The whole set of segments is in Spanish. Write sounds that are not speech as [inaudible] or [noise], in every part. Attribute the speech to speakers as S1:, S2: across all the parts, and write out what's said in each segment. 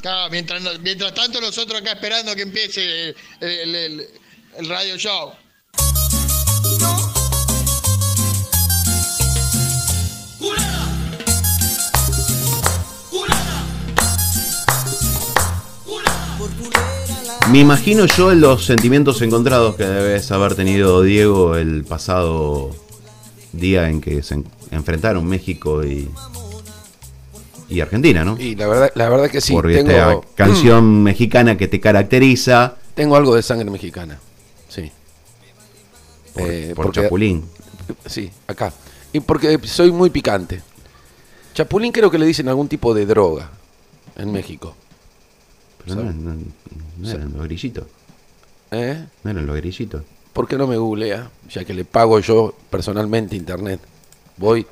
S1: Claro, mientras, mientras tanto nosotros acá esperando que empiece el, el- radio show.
S2: Me imagino yo los sentimientos encontrados que debes haber tenido Diego el pasado día en que se en- enfrentaron México y, y Argentina, ¿no?
S3: Y la verdad, la verdad que sí,
S2: Por
S3: tengo,
S2: esta canción mexicana que te caracteriza
S3: tengo algo de sangre mexicana. Sí.
S2: por,
S3: Eh,
S2: por
S3: porque-
S2: Chapulín.
S3: Sí, acá. Y porque soy muy picante. Chapulín creo que le dicen algún tipo de droga en México.
S2: Pero no, no- no eran los grillitos.
S3: ¿Eh?
S2: No eran los grillitos.
S3: ¿Por qué no me googlea? Ya que le pago yo personalmente internet. Voy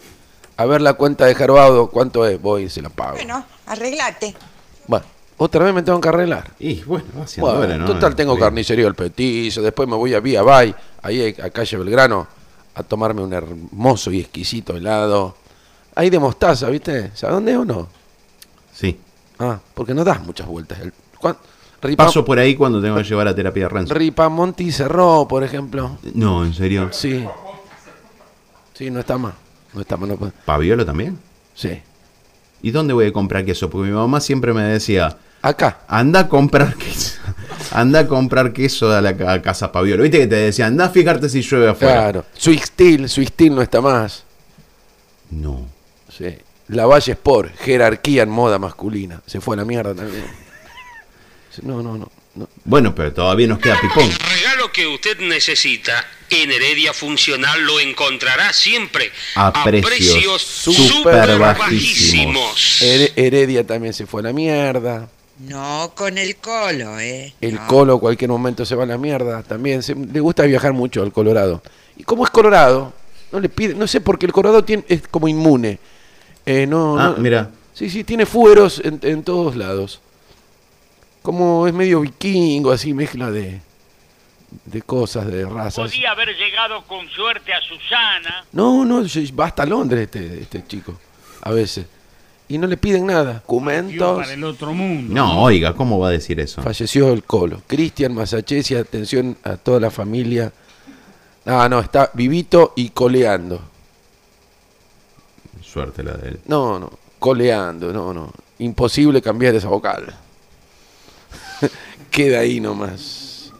S3: a ver la cuenta de Gervado, ¿cuánto es? Voy y se la pago.
S4: Bueno, arreglate.
S3: Bueno, otra vez me tengo que arreglar.
S2: Y bueno, va haciendo
S3: Bueno,
S2: hora, ¿no?
S3: total tengo
S2: Bien.
S3: carnicería El Petizo, después me voy a Vía Bay, ahí a calle Belgrano, a tomarme un hermoso y exquisito helado. Ahí de mostaza, ¿viste? ¿Sabes dónde es o no?
S2: Sí.
S3: Ah, porque no das muchas vueltas. El- ¿cuán- Ripa-
S2: Paso por ahí cuando tengo que llevar a terapia de Renzo.
S3: Ripamonti cerró, por ejemplo.
S2: No, en serio.
S3: Sí. Sí, no está más. No
S2: ¿Paviolo también?
S3: Sí.
S2: ¿Y dónde voy a comprar queso? Porque mi mamá siempre me decía,
S3: Acá.
S2: anda a comprar queso. [laughs] Anda a comprar queso a la a casa Paviolo. ¿Viste que te decía, anda a fijarte si llueve afuera?
S3: Claro. Swixtil, Swixtil no está más.
S2: No.
S3: Sí. La Valle Sport, jerarquía en moda masculina. Se fue a la mierda también. [laughs] No, no, no. No.
S2: Bueno, pero todavía nos queda pipón.
S5: El regalo que usted necesita en Heredia Funcional lo encontrará siempre
S2: A precios
S5: súper bajísimos.
S3: Her- Heredia también se fue a la mierda.
S4: No con el colo, ¿eh?
S3: El
S4: No.
S3: Colo cualquier momento se va a la mierda. También se- le gusta viajar mucho al Colorado. Y como es Colorado, no le pide, no sé, porque el Colorado tiene, es como inmune. Eh, no,
S2: Ah,
S3: no-
S2: mira.
S3: Sí, sí, tiene fueros en, en todos lados. Como es medio vikingo, así mezcla de, de cosas, de razas.
S6: Podía haber llegado con suerte a Susana.
S3: No, no, va hasta Londres este, este chico, a veces. Y no le piden nada. Documentos.
S6: para el otro mundo.
S2: No, oiga, ¿cómo va a decir eso?
S3: Falleció el colo. Cristian Masachesi, atención a toda la familia. Ah, no, está vivito y coleando.
S2: Suerte la de él.
S3: No, no, coleando, no, no. Imposible cambiar esa vocal. [laughs] Queda ahí nomás.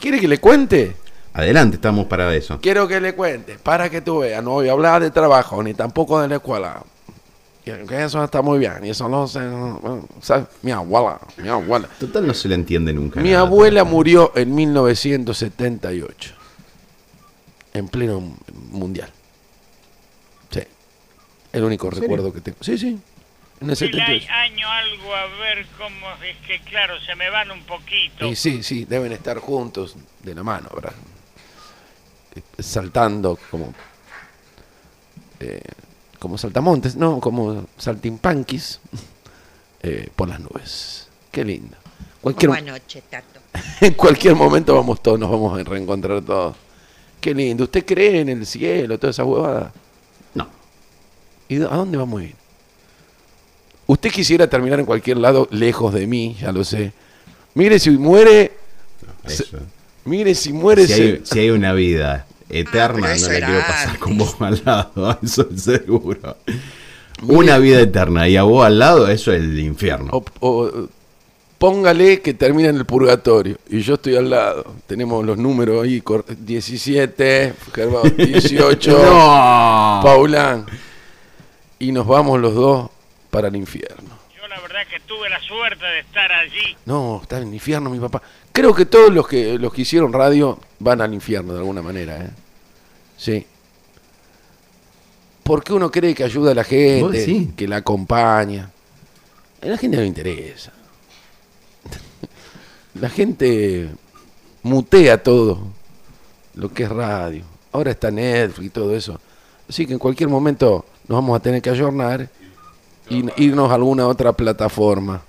S3: ¿Quiere que le cuente?
S2: Adelante, estamos para eso.
S3: Quiero que le cuente, para que tú veas. No voy a hablar de trabajo, ni tampoco de la escuela. Que eso está muy bien. Y eso no bueno, ¿sabes? Mi abuela, mi abuela.
S2: Total no se le entiende nunca.
S3: Mi
S2: nada.
S3: abuela murió en 1978. En pleno mu- mundial. Sí. El único recuerdo que tengo. Sí, sí. En el
S6: El
S3: 78.
S6: a- año algo, a ver cómo es que, claro, se me van un poquito.
S3: Y sí, sí, deben estar juntos de la mano, ¿verdad? Eh, Saltando como. eh, como saltamontes, no, como saltimpanquis [laughs] eh, por las nubes. Qué lindo. Cualquier,
S4: Como anoche, Tato. [laughs]
S3: en cualquier momento vamos todos, nos vamos a reencontrar todos. Qué lindo. ¿Usted cree en el cielo, toda esa huevada?
S2: No.
S3: ¿Y a dónde vamos a ir? Usted quisiera terminar en cualquier lado lejos de mí, ya lo sé. Mire si muere, mire si muere.
S2: Si
S3: se-
S2: hay, si hay una vida eterna,
S4: pero
S2: no la
S4: era
S2: quiero pasar
S4: antes.
S2: con vos al lado, [laughs] eso es seguro. Una vida eterna y a vos al lado, eso es el infierno.
S3: o- o- póngale que termina en el purgatorio y yo estoy al lado. Tenemos los números ahí, cor- 17, Gervao, 18,
S2: ¡No!
S3: Paulán. Y nos vamos los dos para el infierno.
S6: Yo la verdad que tuve la suerte de estar allí.
S3: No, está en el infierno mi papá. Creo que todos los que los que hicieron radio van al infierno de alguna manera, ¿eh? Sí. Porque uno cree que ayuda a la
S2: ¿Vos
S3: gente, que la acompaña. A la gente no le interesa. [laughs] La gente mutea todo lo que es radio. Ahora está Netflix y todo eso. Así que en cualquier momento nos vamos a tener que ayornar y irnos a alguna otra plataforma.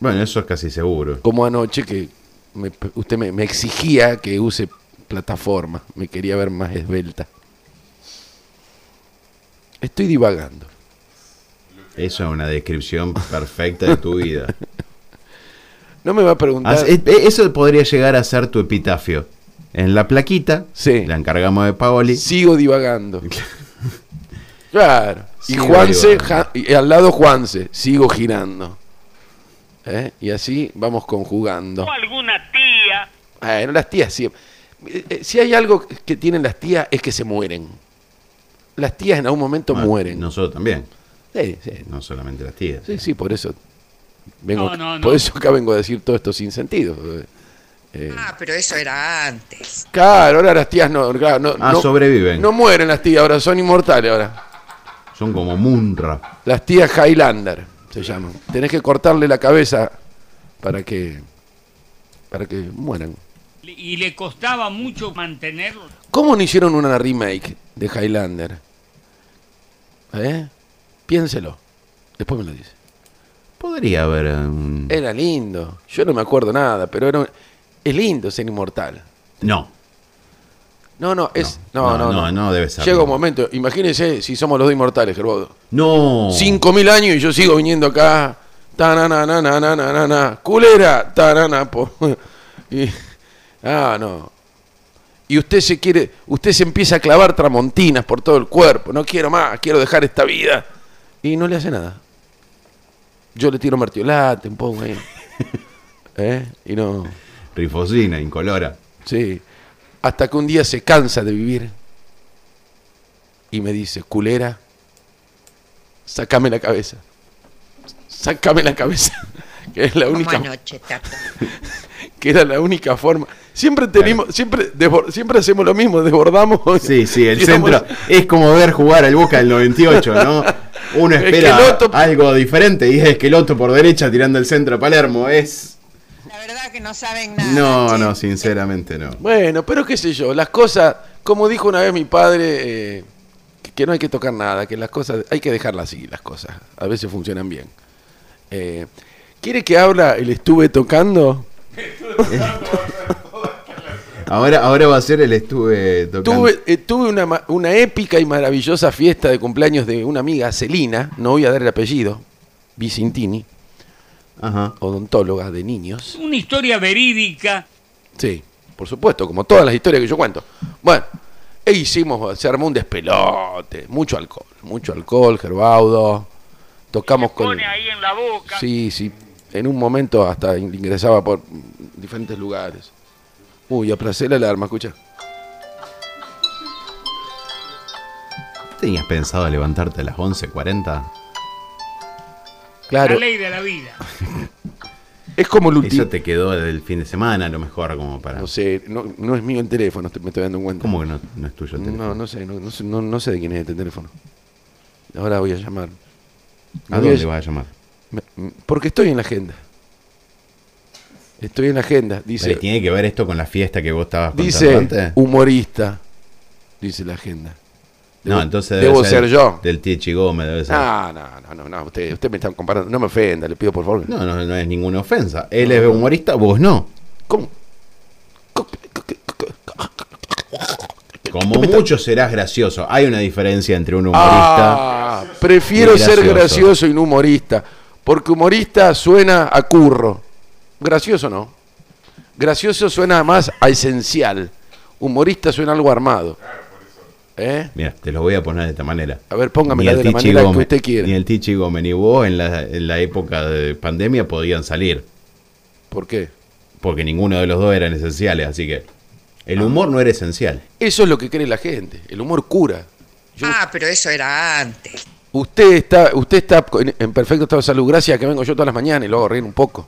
S2: Bueno, eso es casi seguro.
S3: Como anoche que me- usted me, me exigía que use plataforma, me quería ver más esbelta. Estoy divagando.
S2: Eso es una descripción perfecta de tu vida. [laughs]
S3: No me va a preguntar.
S2: Eh, eh, Eso podría llegar a ser tu epitafio. En la plaquita,
S3: Sí.
S2: la encargamos de Paoli.
S3: Sigo divagando. [laughs] Claro. Y
S2: Sigo
S3: Juanse, ja- y al lado Juanse, sigo girando. ¿Eh? Y así vamos conjugando.
S6: O alguna tía.
S3: Bueno, las tías siempre. eh, eh, Si hay algo que tienen las tías es que se mueren. Las tías en algún momento
S2: Bueno,
S3: mueren.
S2: Nosotros también,
S3: Sí, sí,
S2: no solamente las tías.
S3: sí, sí, por eso. Vengo,
S6: No, no, no.
S3: Por eso acá vengo a decir todo esto sin sentido. Eh,
S4: Ah, pero eso era antes.
S3: claro, ahora las tías no, claro, no,
S2: Ah,
S3: no-
S2: sobreviven.
S3: no mueren las tías, ahora son inmortales ahora.
S2: Son como Munra.
S3: Las tías Highlander se llaman. Tenés que cortarle la cabeza para que para que mueran.
S6: Y le costaba mucho mantenerlo.
S3: ¿Cómo no hicieron una remake de Highlander? ¿Eh? Piénselo. Después me lo dice.
S2: Podría haber. um,
S3: Era lindo. Yo no me acuerdo nada, pero era un- es lindo ser inmortal.
S2: No,
S3: No, no, es.
S2: No,
S3: No, no,
S2: no, no debe ser.
S3: Llega un momento, imagínense si somos los dos inmortales, Gerbodo.
S2: no.
S3: Cinco mil años y yo sigo viniendo acá. Tanananananana, culera, tanana, po. [laughs] Y, ah, no. Y usted se quiere, usted se empieza a clavar tramontinas por todo el cuerpo. No quiero más, quiero dejar esta vida. Y no le hace nada. Yo le tiro martiolate, un poco ahí. [laughs] ¿Eh? Y no.
S2: Rifosina, incolora.
S3: Sí. Hasta que un día se cansa de vivir y me dice, culera, sácame la cabeza. Sácame la cabeza. [laughs] Que es la única, [laughs] que era la única forma. Siempre tenemos, siempre, siempre hacemos lo mismo, desbordamos. [laughs]
S2: Sí, sí, el centro. Es como ver jugar al Boca del 98, ¿no? Uno espera
S3: Esqueloto-
S2: algo diferente y es Esqueloto por derecha tirando el centro a Palermo. Es.
S4: Verdad que no saben nada.
S2: No,
S4: che.
S2: no, sinceramente no.
S3: Bueno, pero qué sé yo, las cosas, como dijo una vez mi padre, eh, que, no hay que tocar nada, que las cosas, hay que dejarlas así, las cosas. A veces funcionan bien. Eh, ¿Quiere que habla el estuve tocando? [laughs]
S2: Ahora, ahora va a ser el estuve tocando.
S3: Tuve, eh, tuve una, ma- una épica y maravillosa fiesta de cumpleaños de una amiga, Celina, no voy a dar el apellido, Vicentini,
S2: Ajá.
S3: odontóloga de niños.
S6: Una historia verídica.
S3: Sí, por supuesto, como todas las historias que yo cuento. Bueno, e hicimos, se armó un despelote, mucho alcohol, mucho alcohol, gerbaudo, tocamos con...
S6: Pone ahí en la boca.
S3: Sí, sí, en un momento hasta ingresaba por diferentes lugares. Uy, aplacé la alarma, escucha.
S2: ¿Tenías pensado levantarte a las 11.40?
S3: Claro,
S6: La ley de la vida. [laughs]
S3: es como el último...
S2: Eso te quedó del fin de semana, a lo mejor, como para.
S3: No sé, no, no es mío el teléfono, me estoy dando cuenta.
S2: ¿Cómo que no, no es tuyo el teléfono?
S3: No, no sé, no, no sé, no, no sé de quién es este teléfono. Ahora voy a llamar.
S2: ¿A
S3: a-
S2: dónde vas a llamar?
S3: Porque estoy en la agenda. Estoy en la agenda. Dice,
S2: Pero ¿Tiene que ver esto con la fiesta que vos estabas contando
S3: dice
S2: antes?
S3: humorista. Dice la agenda.
S2: No, entonces
S3: debo ser yo.
S2: Del Tichi Gómez debe ser.
S3: No, no, no, no, no, usted, usted me está comparando. No me ofenda, le pido por favor.
S2: No, no, no es ninguna ofensa. Él es humorista, vos no.
S3: ¿Cómo?
S2: Como mucho serás gracioso. Hay una diferencia entre un humorista.
S3: Ah, prefiero ser
S2: gracioso.
S3: y no humorista. Porque humorista suena a curro. Gracioso no. Gracioso suena más a esencial. Humorista suena algo armado. ¿Eh?
S2: Mira, te lo voy a poner de esta manera.
S3: A ver, póngamela
S2: el
S3: de la manera que usted quiera.
S2: Ni el Tichi Gómez ni vos en la, en la época de pandemia podían salir.
S3: ¿Por qué?
S2: Porque ninguno de los dos eran esenciales. Así que el
S3: Ah.
S2: humor no era esencial.
S3: Eso es lo que cree la gente. El humor cura. Yo-
S4: Ah, pero eso era antes.
S3: usted está, usted está en, en perfecto estado de salud. Gracias a que vengo yo todas las mañanas y lo hago reír un poco.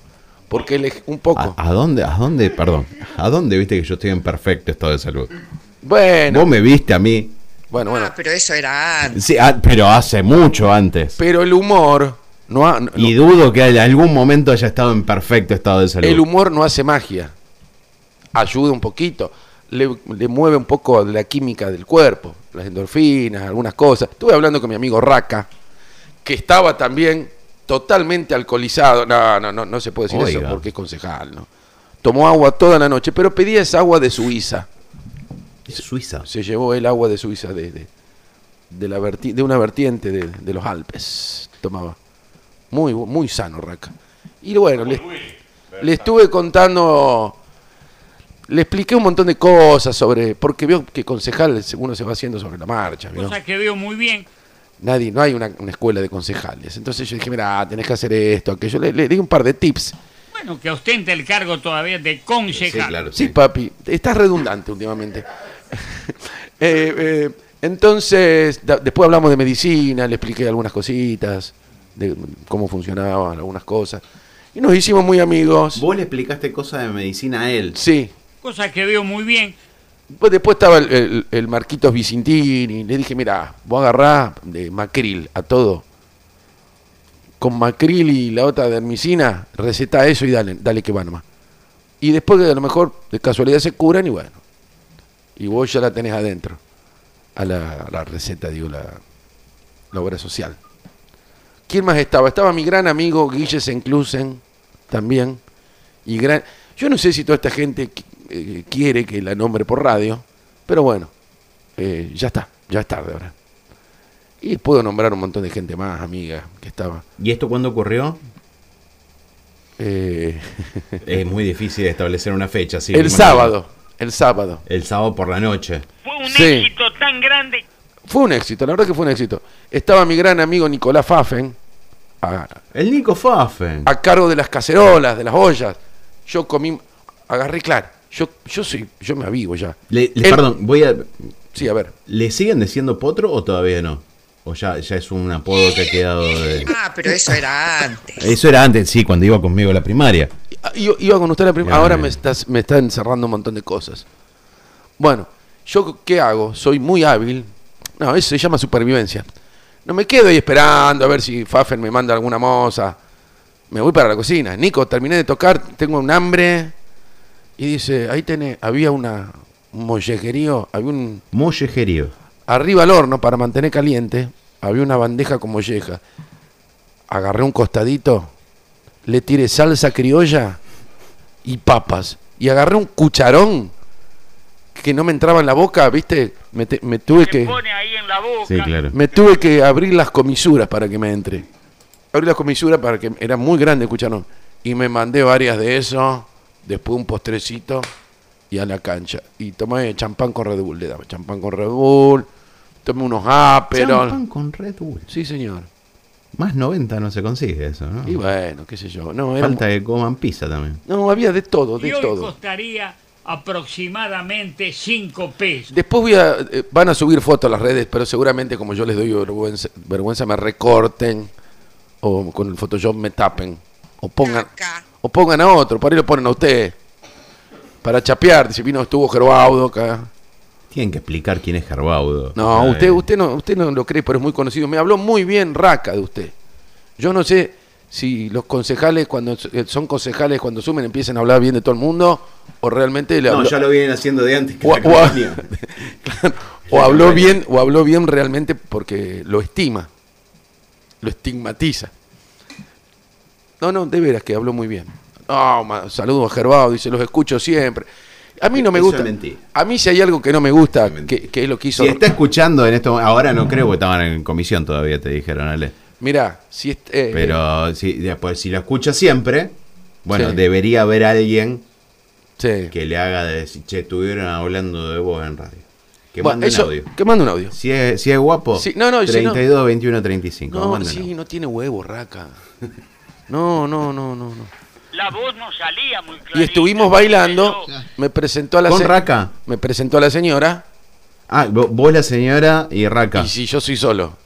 S3: Porque él es un poco.
S2: ¿A, a dónde, ¿A dónde, perdón? ¿A dónde viste que yo estoy en perfecto estado de salud?
S3: Bueno,
S2: Vos me viste a mí.
S3: Bueno, bueno.
S4: Ah, pero eso era antes.
S2: Sí, ah, pero hace mucho antes.
S3: Pero el humor no, ha- no-
S2: Y dudo que en algún momento haya estado en perfecto estado de salud.
S3: El humor no hace magia. Ayuda un poquito. Le, le mueve un poco la química del cuerpo. Las endorfinas, algunas cosas. Estuve hablando con mi amigo Raca, que estaba también totalmente alcoholizado. No, no, no, no se puede decir
S2: Oiga.
S3: eso porque es concejal, ¿no? Tomó agua toda la noche, pero pedía esa agua de Suiza.
S2: Suiza.
S3: Se llevó el agua de Suiza de, de, de la verti- de una vertiente de, de los Alpes. tomaba. Muy, muy sano, Raca. Y bueno, le, le estuve contando, le expliqué un montón de cosas sobre, porque veo que concejal uno se va haciendo sobre la marcha, ¿vio?
S6: Cosa que veo muy bien.
S3: Nadie, no hay una, una escuela de concejales. Entonces yo dije, mira, tenés que hacer esto, aquello. Le, le di un par de tips.
S6: Bueno, que ostenta el cargo todavía de concejal.
S2: Sí, claro.
S3: Sí, papi, estás redundante últimamente. [laughs] Eh, eh, entonces, da- después hablamos de medicina, le expliqué algunas cositas, de cómo funcionaban algunas cosas. Y nos hicimos muy amigos.
S2: Vos le explicaste cosas de medicina a él.
S3: Sí.
S6: Cosa que veo muy bien.
S3: Pues después estaba el, el- el Marquitos Vicintini. Le dije, mira, vos agarrás de macril a todo. Con macril y la otra de hermicina, receta eso y dale, dale que va nomás. Y después que a lo mejor de casualidad se curan y bueno. Y vos ya la tenés adentro. A la, a la receta, digo, la, la obra social. ¿Quién más estaba? Estaba mi gran amigo Guille Senclusen, también. Y gran... Yo no sé si toda esta gente eh, quiere que la nombre por radio, pero bueno, eh, ya está, ya es tarde ahora. Y puedo nombrar un montón de gente más, amiga, que estaba.
S2: ¿Y esto cuándo ocurrió?
S3: Eh, [laughs]
S2: Es muy difícil establecer una fecha. sí,
S3: el sábado, el sábado.
S2: El sábado por la noche.
S6: Fue un
S3: Sí.
S6: éxito tan grande.
S3: Fue un éxito, la verdad que fue un éxito. Estaba mi gran amigo Nicolás Fafen, a,
S2: El Nico Fafen.
S3: a cargo de las cacerolas, de las ollas. Yo comí, agarré, claro, yo, yo soy, yo me avivo ya.
S2: Le- perdón, voy a.
S3: Sí, a ver.
S2: ¿Le siguen diciendo potro o todavía no? ¿O ya, ya es un apodo que ha quedado de.?
S4: Ah, pero eso era antes.
S2: Eso era antes, sí, cuando iba conmigo a la primaria.
S3: Yo iba con usted la primera. Ahora me, estás, me está encerrando un montón de cosas. Bueno, yo qué hago? Soy muy hábil. No, eso se llama supervivencia. No me quedo ahí esperando a ver si Fafen me manda alguna moza. Me voy para la cocina. Nico, terminé de tocar, tengo un hambre. Y dice, ahí tenés, había una, un mollejerío, había un,
S2: Mollejerío.
S3: arriba al horno para mantener caliente, había una bandeja con molleja. Agarré un costadito, le tiré salsa criolla y papas. Y agarré un cucharón que no me entraba en la boca, ¿viste? Me, te- me tuve
S6: Se
S3: que
S6: pone ahí en la boca.
S2: Sí, claro.
S3: me tuve que abrir las comisuras para que me entre. Abrí las comisuras para que era muy grande el cucharón y me mandé varias de eso, después un postrecito y a la cancha. Y tomé champán con Red Bull, le daba champán con Red Bull, tomé unos Aperol.
S2: Champán con Red Bull.
S3: Sí, señor.
S2: Más 90 no se consigue eso, ¿no?
S3: Y bueno, qué sé yo. No, era
S2: Falta que coman pizza también.
S3: no había de todo, de
S6: Y hoy
S3: todo.
S6: costaría aproximadamente 5 pesos.
S3: Después voy a, eh, van a subir fotos a las redes, pero seguramente como yo les doy vergüenza, vergüenza me recorten o con el Photoshop me tapen o pongan
S4: Caca.
S3: o pongan a otro, por ahí lo ponen a usted para chapear, dice vino estuvo Gerbaudo acá.
S2: Tienen que explicar quién es Gerbaudo.
S3: No,
S2: Ay.
S3: usted usted no usted no lo cree, pero es muy conocido. Me habló muy bien Raca de usted. Yo no sé si los concejales cuando eh, son concejales cuando sumen empiezan a hablar bien de todo el mundo o realmente le
S2: No, ya lo vienen haciendo de antes que
S3: o,
S2: la
S3: o-
S2: campaña. [laughs]
S3: Claro, o habló bien o habló bien realmente porque lo estima lo estigmatiza no no de veras que habló muy bien no ma- saludos a Gerbaudo dice los escucho siempre a mí no me gusta a mí si hay algo que no me gusta que, que es lo que hizo
S2: Si está escuchando en esto, ahora no creo que estaban en comisión todavía, te dijeron, Ale.
S3: mira si est- eh,
S2: Pero si, después, si lo escucha siempre, bueno,
S3: Sí.
S2: debería haber alguien
S3: sí.
S2: que le haga de decir, che, estuvieron hablando de vos en radio. Que
S3: Bueno,
S2: mande
S3: eso-
S2: un audio.
S3: que mande un audio
S2: Si es, si es guapo,
S3: Sí, no, no, y si no-
S2: 32, 21, 35.
S3: no sí no tiene huevo Raca [laughs] no no no no no
S6: La voz no salía muy clarita.
S3: y estuvimos bailando me presentó a la
S2: ¿Con
S3: se-
S2: Raca?
S3: me presentó a la señora
S2: Ah, vo- vos la señora y Raca.
S3: y si yo soy solo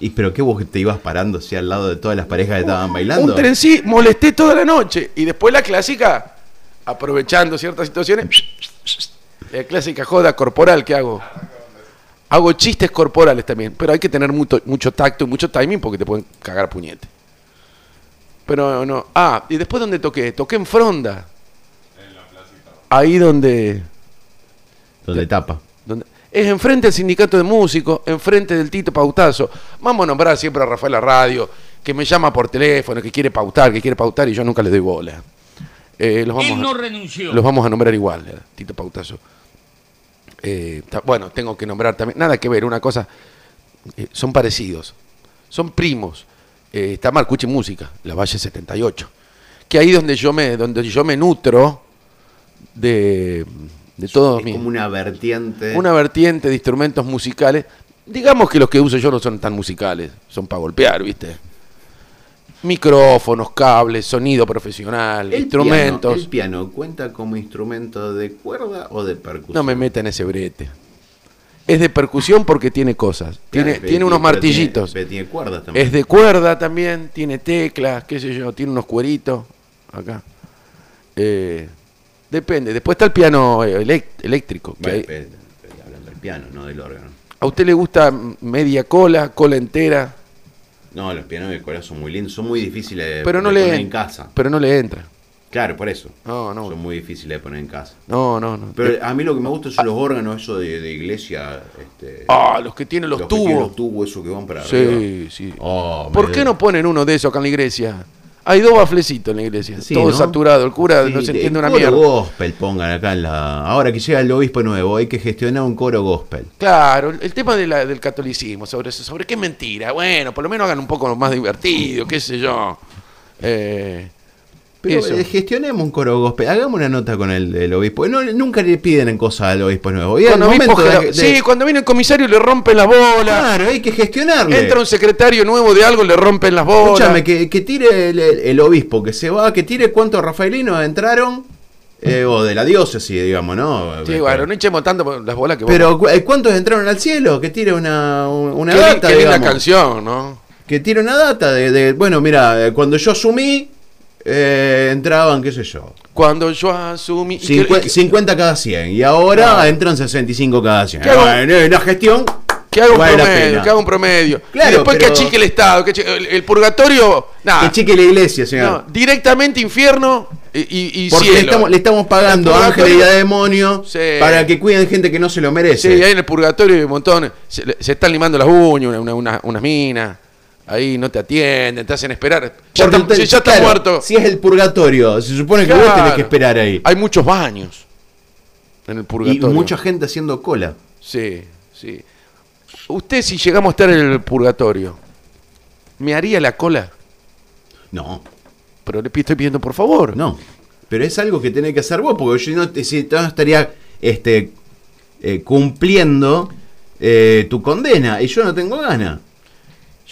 S2: ¿Y pero qué vos te ibas parando así al lado de todas las parejas que estaban bailando?
S3: Un tren sí, molesté toda la noche. Y después la clásica, aprovechando ciertas situaciones, la clásica joda corporal que hago. Hago chistes corporales también, pero hay que tener mucho, mucho tacto y mucho timing porque te pueden cagar puñete. Pero no. Ah, y después donde toqué, toqué en Fronda. Ahí donde,
S2: Donde tapa.
S3: donde- es enfrente del sindicato de músicos, enfrente del Tito Pautazo. Vamos a nombrar siempre a Rafael Radio, que me llama por teléfono, que quiere pautar, que quiere pautar y yo nunca le doy bola. Eh, los, vamos
S6: Él no
S3: a,
S6: renunció.
S3: los vamos a nombrar igual, eh, Tito Pautazo. Eh, ta- bueno, tengo que nombrar también, nada que ver, una cosa, eh, son parecidos. son primos. Eh, está Marcuche Música, la Valle 78. Que ahí donde yo me, donde yo me nutro de, de todos
S2: Es
S3: mis-
S2: como una vertiente.
S3: una vertiente de instrumentos musicales. Digamos que los que uso yo no son tan musicales, son para golpear, ¿viste? Micrófonos, cables, sonido profesional,
S2: El
S3: instrumentos.
S2: Piano, ¿El piano cuenta como instrumento de cuerda o de percusión?
S3: No me meta en ese brete. Es de percusión porque tiene cosas. Tiene,
S2: Claro,
S3: tiene
S2: pero
S3: unos martillitos.
S2: Tiene, cuerdas también.
S3: Es de cuerda también, tiene teclas, qué sé yo, tiene unos cueritos acá. Eh, depende. Después está el piano eh, eléctrico. que
S2: Bueno,
S3: hay-
S2: hablando del piano, no del órgano.
S3: ¿A usted le gusta media cola, cola entera?
S2: No, los pianos de cola son muy lindos, son muy difíciles de,
S3: Pero no
S2: de
S3: le,
S2: poner en casa.
S3: Pero no le entra.
S2: Claro, por eso.
S3: No, no.
S2: Son muy difíciles de poner en casa.
S3: No, no, no.
S2: Pero a mí lo que me gusta son los órganos, eso de, de iglesia. Este,
S3: ah, los que tienen los,
S2: que tienen
S3: tubos.
S2: los tubos, esos que van para arriba.
S3: Sí, sí.
S2: Oh,
S3: ¿Por qué no ponen uno de esos acá en la iglesia? Hay dos baflecitos en la iglesia.
S2: Sí,
S3: todo
S2: ¿no?
S3: saturado. El cura
S2: Sí,
S3: no se
S2: de-
S3: entiende una
S2: coro
S3: mierda.
S2: gospel pongan acá en la. Ahora que llega el obispo nuevo, hay que gestionar un coro gospel.
S3: Claro, el tema de la- del catolicismo, sobre eso, sobre qué mentira. Bueno, por lo menos hagan un poco más divertido, qué sé yo. Eh,
S2: Pero
S3: eso.
S2: eh, gestionemos un coro gospel. Hagamos una nota con el, obispo. No, nunca le piden en cosas al obispo nuevo. Y
S3: Cuando obispo
S2: de-
S3: gera-
S2: de-
S3: Sí, cuando viene el comisario le rompen las bolas.
S2: Claro, hay que gestionarle.
S3: Entra un secretario nuevo de algo, le rompen las bolas.
S2: Escúchame, que, que tire el, obispo que se va, que tire cuántos rafaelinos entraron, eh, o de la diócesis, digamos, ¿no?
S3: Sí, bueno, no echemos tanto por las bolas que vos-
S2: Pero eh, ¿cuántos entraron al cielo? Que tire una, un- una
S3: Qué,
S2: data,
S3: qué linda canción, ¿no?
S2: Que tire una data de, de- bueno, mira, eh, cuando yo asumí, eh, entraban, qué sé yo,
S3: Cuando yo asumí. y que-
S2: cincue-
S3: y que-
S2: 50 cada 100, y ahora
S3: Claro.
S2: entran 65 cada 100.
S3: ¿Qué hago?
S2: Bueno, la gestión
S3: Que haga un
S2: vale
S3: promedio, que haga un promedio.
S2: Claro,
S3: y después
S2: pero-
S3: que achique el Estado, que achique- el, el purgatorio, nada.
S2: Que chique la iglesia, señor.
S3: no, directamente infierno y, y- y
S2: Porque le
S3: cielo.
S2: estamos, le estamos pagando a ángeles y a demonios
S3: Sí.
S2: para que cuiden gente que no se lo merece.
S3: Sí, ahí en el purgatorio hay un montón. Se, se están limando las uñas, una- una- unas minas. Ahí no te atienden, te hacen esperar. Ya, está, si ya está
S2: claro,
S3: muerto.
S2: Si es el purgatorio, se supone que vos tenés que esperar ahí.
S3: Hay muchos baños en el
S2: Y
S3: purgatorio.
S2: mucha gente haciendo cola.
S3: Sí, sí. Usted, si llegamos a estar en el purgatorio, ¿me haría la cola?
S2: No,
S3: Pero le estoy pidiendo por favor.
S2: no. Pero es algo que tenés que hacer vos, porque yo no, te- si no estaría este, eh, cumpliendo eh, tu condena y yo no tengo ganas.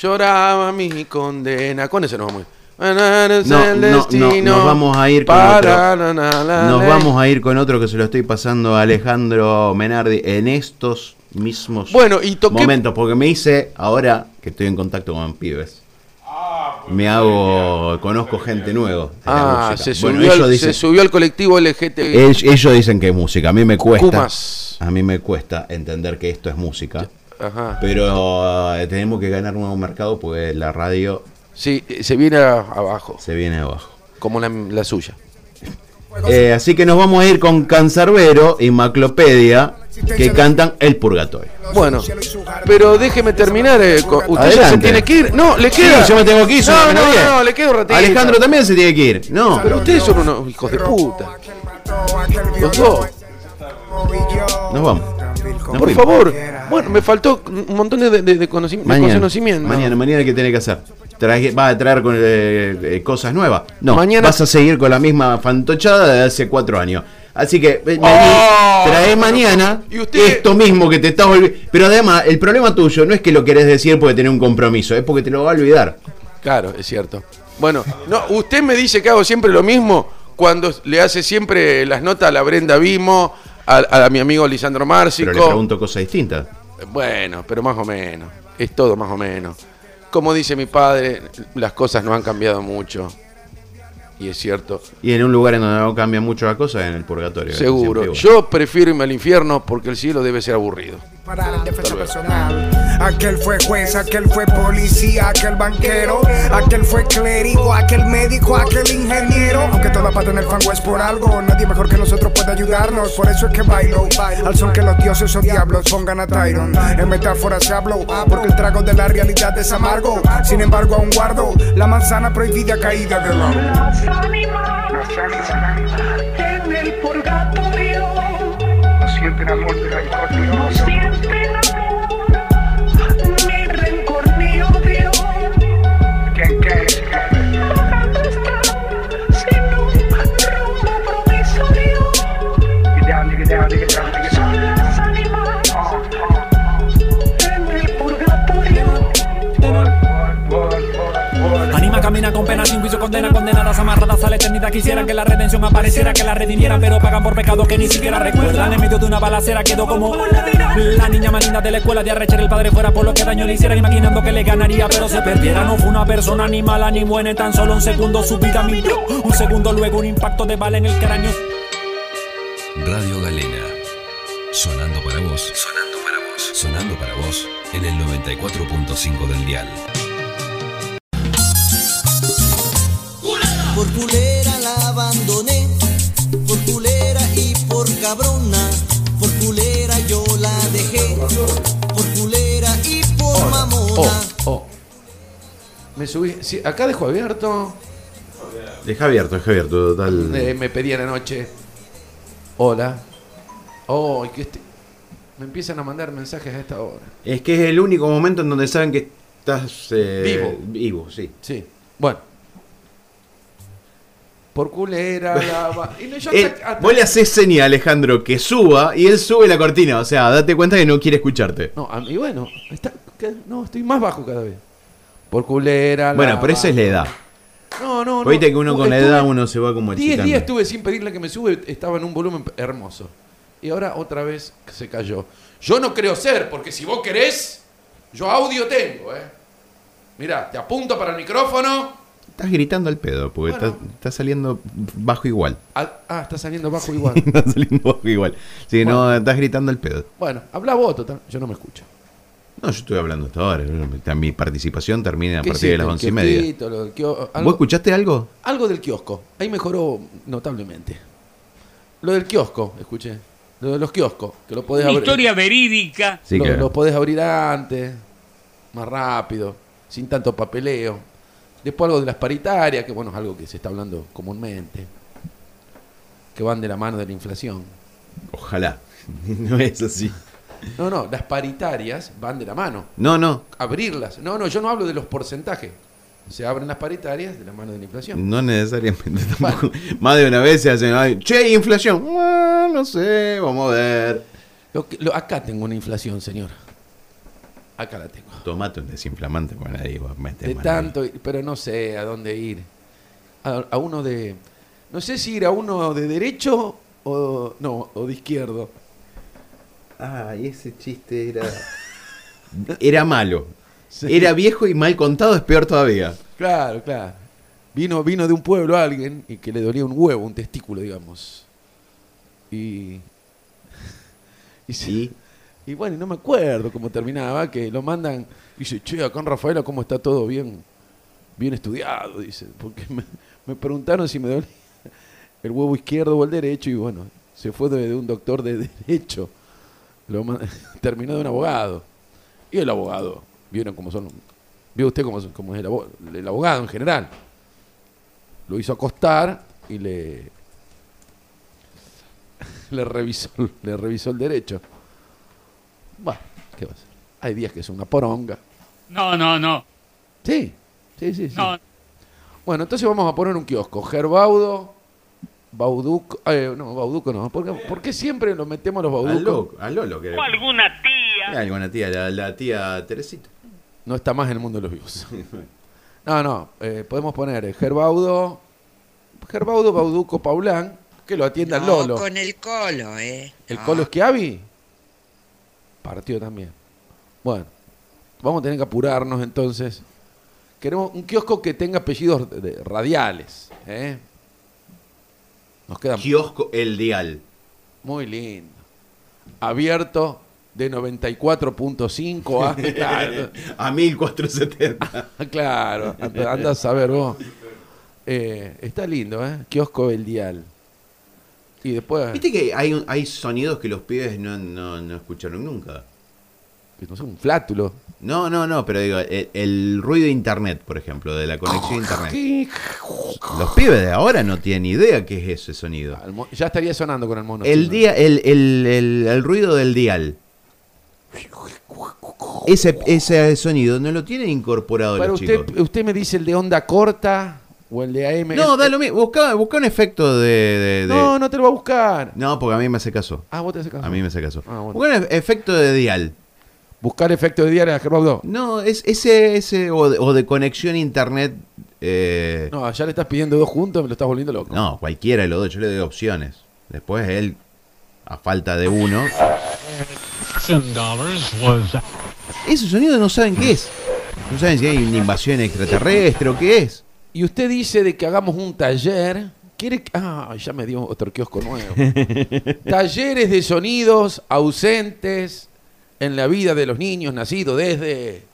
S3: Lloraba mi condena. Con eso nos vamos.
S2: No, no, no, nos vamos a ir con otro. Nos vamos a ir con otro que se lo estoy pasando a Alejandro Menardi en estos mismos
S3: Bueno, y toqué.
S2: momentos, porque me hice, ahora que estoy en contacto con pibes, me hago, conozco gente nueva.
S3: Ah, se
S2: Bueno,
S3: subió,
S2: ellos
S3: al,
S2: dicen,
S3: se subió al colectivo LGTB.
S2: ellos, ellos dicen que es música, a mí me cuesta, a mí me cuesta entender que esto es música,
S3: Ajá.
S2: pero eh, tenemos que ganar un nuevo mercado porque la radio
S3: Sí, eh, se viene a- abajo,
S2: se viene abajo.
S3: como la, la suya.
S2: Eh, así que nos vamos a ir con Cancerbero y Maclopedia que cantan El Purgatorio.
S3: Bueno, pero déjeme terminar. eh, con- ¿Usted ya se tiene que ir? No, le queda.
S2: Sí, yo me tengo que ir,
S3: No, no,
S2: Javier.
S3: no, le queda un ratito.
S2: Alejandro también se tiene que ir. No,
S3: Pero ustedes son unos hijos de puta. Los dos.
S2: nos vamos.
S3: Por favor. Bueno, me faltó un montón de, de,
S2: Mañana,
S3: conocimiento.
S2: mañana, mañana, ¿qué tiene que hacer? Traje- ¿Va a traer con, eh, eh, cosas nuevas? No,
S3: Mañana-
S2: vas a seguir con la misma fantochada de hace cuatro años. Así que, eh,
S3: Oh,
S2: trae mañana
S3: y usted-
S2: esto mismo que te estás olvidando. Pero además, el problema tuyo no es que lo querés decir porque tenés un compromiso, es porque te lo va a olvidar.
S3: Claro, es cierto. Bueno, no, usted me dice que hago siempre lo mismo cuando le hace siempre las notas a la Brenda Vimo, a, a mi amigo Lisandro Márcico.
S2: Pero le pregunto cosas distintas.
S3: Bueno, pero más o menos. Es todo más o menos. Como dice mi padre, las cosas no han cambiado mucho. Y es cierto.
S2: Y en un lugar en donde no cambia mucho la cosa, en el purgatorio.
S3: Seguro. Yo prefiero irme al infierno porque el cielo debe ser aburrido.
S7: Para en defensa personal. Aquel fue juez, aquel fue policía, aquel banquero, aquel fue clérigo, aquel médico, aquel ingeniero. Aunque toda pata en el fango es por algo, nadie mejor que nosotros puede ayudarnos. Por eso es que bailo al son que los dioses o diablos pongan a Tyron. En metáforas hablo, porque el trago de la realidad es amargo. Sin embargo, aún guardo la manzana prohibida caída del árbol.
S8: En el purgatorio
S7: No sienten amor de
S8: no
S9: condena, condenadas amarradas a la eternidad. Quisieran que la redención apareciera, que la redimieran, pero pagan por pecados que ni siquiera recuerdan. En medio de una balacera quedó como la niña más linda de la escuela de arrechar el padre fuera por lo que daño le hicieran, imaginando que le ganaría, pero se perdiera. No fue una persona ni mala ni buena, en tan solo un segundo su vida mintió. Un segundo luego un impacto de bala en el cráneo.
S10: Radio Galena. Sonando para vos. Sonando para vos. Sonando para vos en el 94.5 del dial.
S11: Por culera la abandoné, por culera y por cabrona, por culera yo la dejé, por culera y por mamona.
S3: Oh, oh. Me subí. sí, acá dejo abierto.
S2: Deja abierto, deja abierto, total.
S3: Eh, me pedían anoche. Hola. Oh, que este- me empiezan a mandar mensajes a esta hora.
S2: Es que es el único momento en donde saben que estás eh,
S3: Vivo.
S2: Vivo, sí.
S3: Sí. Bueno. Por culera [laughs] la y no, yo
S2: Él-
S3: hasta- hasta-
S2: vos le haces señal a Alejandro que suba y él sube la cortina. O sea, date cuenta que no quiere escucharte.
S3: No, a mí, bueno, está, no, estoy más bajo cada vez. Por culera la
S2: Bueno, pero esa es la edad.
S3: No, no, no.
S2: Viste que uno con la edad uno se va como
S3: 10
S2: excitando.
S3: días estuve sin pedirle que me sube, estaba en un volumen hermoso. Y ahora otra vez se cayó. Yo no creo ser, porque si vos querés, yo audio tengo, ¿eh? Mirá, te apunto para el micrófono.
S2: Estás gritando al pedo, porque
S3: Bueno.
S2: está, está saliendo bajo igual.
S3: Ah, ah, está saliendo bajo igual. [laughs]
S2: está saliendo bajo igual. Sí, no, estás gritando al pedo.
S3: bueno, habla vos, total. Yo no me escucho.
S2: No, yo estoy hablando hasta ahora. Mi participación termina a
S3: ¿Qué
S2: partir de las once y media. ¿Vos escuchaste algo?
S3: algo del kiosco. Ahí mejoró notablemente. Lo del kiosco, escuché. Lo de los kioscos, que lo podés
S6: Una
S3: abrir.
S6: historia verídica.
S2: Sí,
S3: lo, lo podés abrir antes, más rápido, sin tanto papeleo. Después algo de las paritarias, que bueno, es algo que se está hablando comúnmente, que van de la mano de la inflación.
S2: Ojalá. [laughs] no es así.
S3: No, no, las paritarias van de la mano.
S2: No, no.
S3: Abrirlas. No, no, yo no hablo de los porcentajes. Se abren las paritarias de la mano de la inflación.
S2: No necesariamente [laughs] tampoco. Más de una vez se hacen. "Ay, Che, inflación. Ah, no sé, vamos a ver.
S3: Lo que- lo- acá tengo una inflación, señor. Acá la tengo.
S2: Tomate un desinflamante para nadie va a meter
S3: De tanto, pero no sé a dónde ir. A, a uno de. No sé si ir a uno de derecho o. No, o de izquierdo.
S2: Ah, y ese chiste era. [laughs] Era malo.
S3: Sí.
S2: Era viejo y mal contado, es peor todavía.
S3: Claro, claro. Vino, vino de un pueblo alguien y que le dolía un huevo, un testículo, digamos. Y. [laughs] Y, se-
S2: Y
S3: y bueno, no me acuerdo cómo terminaba, que lo mandan. Y dice, che, acá en Rafaela, ¿cómo está todo bien? Bien estudiado, dice. Porque me, preguntaron si me dolía el huevo izquierdo o el derecho, y bueno, se fue de, un doctor de [laughs] derecho. Lo [laughs] terminó de un abogado. Y el abogado, vieron cómo son. Vio usted cómo, cómo es el, abo- el abogado en general. Lo hizo acostar y le. [laughs] Le revisó, le revisó el derecho. Bueno, ¿qué va a hacer? Hay días que es una poronga.
S6: No, no, no.
S3: Sí, sí, sí. sí.
S6: No,
S3: Bueno, entonces vamos a poner un kiosco. Gerbaudo, Bauduco. eh, no, Bauduco no. ¿Por qué, por qué siempre lo metemos a los Bauducos?
S2: A Lolo, que
S6: o alguna tía.
S2: alguna tía, la, la tía Teresita.
S3: No está más en el mundo de los vivos. No, no. eh, podemos poner eh, Gerbaudo, Gerbaudo, Bauduco, Paulán, que lo atienda
S4: No,
S3: Lolo.
S4: con el colo, ¿eh?
S3: ¿El
S4: No.
S3: Colo Schiavi? Partió también. Bueno, vamos a tener que apurarnos entonces. Queremos un kiosco que tenga apellidos de- radiales. ¿eh? Nos quedan
S2: Kiosco El Dial.
S3: muy lindo. Abierto de 94.5 a... [laughs]
S2: A 1470. [laughs]
S3: claro, anda anda a saber vos. Eh, está lindo, ¿eh? Kiosco El Dial. Y después...
S2: Viste que hay, un- hay sonidos que los pibes no, no, no escucharon nunca.
S3: No sé, un flátulo.
S2: No, no, no, pero digo, el, el ruido de internet, por ejemplo, de la conexión a internet. Los pibes de ahora no tienen idea qué es ese sonido.
S3: Ya estaría sonando con el mono.
S2: El día, el, el, el, el ruido del dial. Ese, ese sonido no lo tienen incorporado
S3: Para
S2: los
S3: usted,
S2: chicos.
S3: usted me dice el de onda corta o el de AM.
S2: No,
S3: El-
S2: da lo mismo. Busca, busca un efecto de, de- de-
S3: No, no te lo va a buscar.
S2: No, porque a mí me hace caso.
S3: Ah, vos te haces caso.
S2: A mí me hace caso.
S3: Ah, bueno.
S2: Busca un e- efecto de dial.
S3: Buscar efecto de diario a Gerbaudo.
S2: No, es ese, ese o de, o de conexión internet eh,
S3: No, ya le estás pidiendo dos juntos, me lo estás volviendo loco.
S2: no, cualquiera de los dos, yo le doy opciones. Después él, a falta de uno, esos sonidos no saben qué es. No saben si hay una invasión extraterrestre o qué es.
S3: Y usted dice de que hagamos un taller. ¿Quiere que- Ah, ya me dio otro kiosco nuevo. [laughs] Talleres de sonidos ausentes en la vida de los niños nacidos desde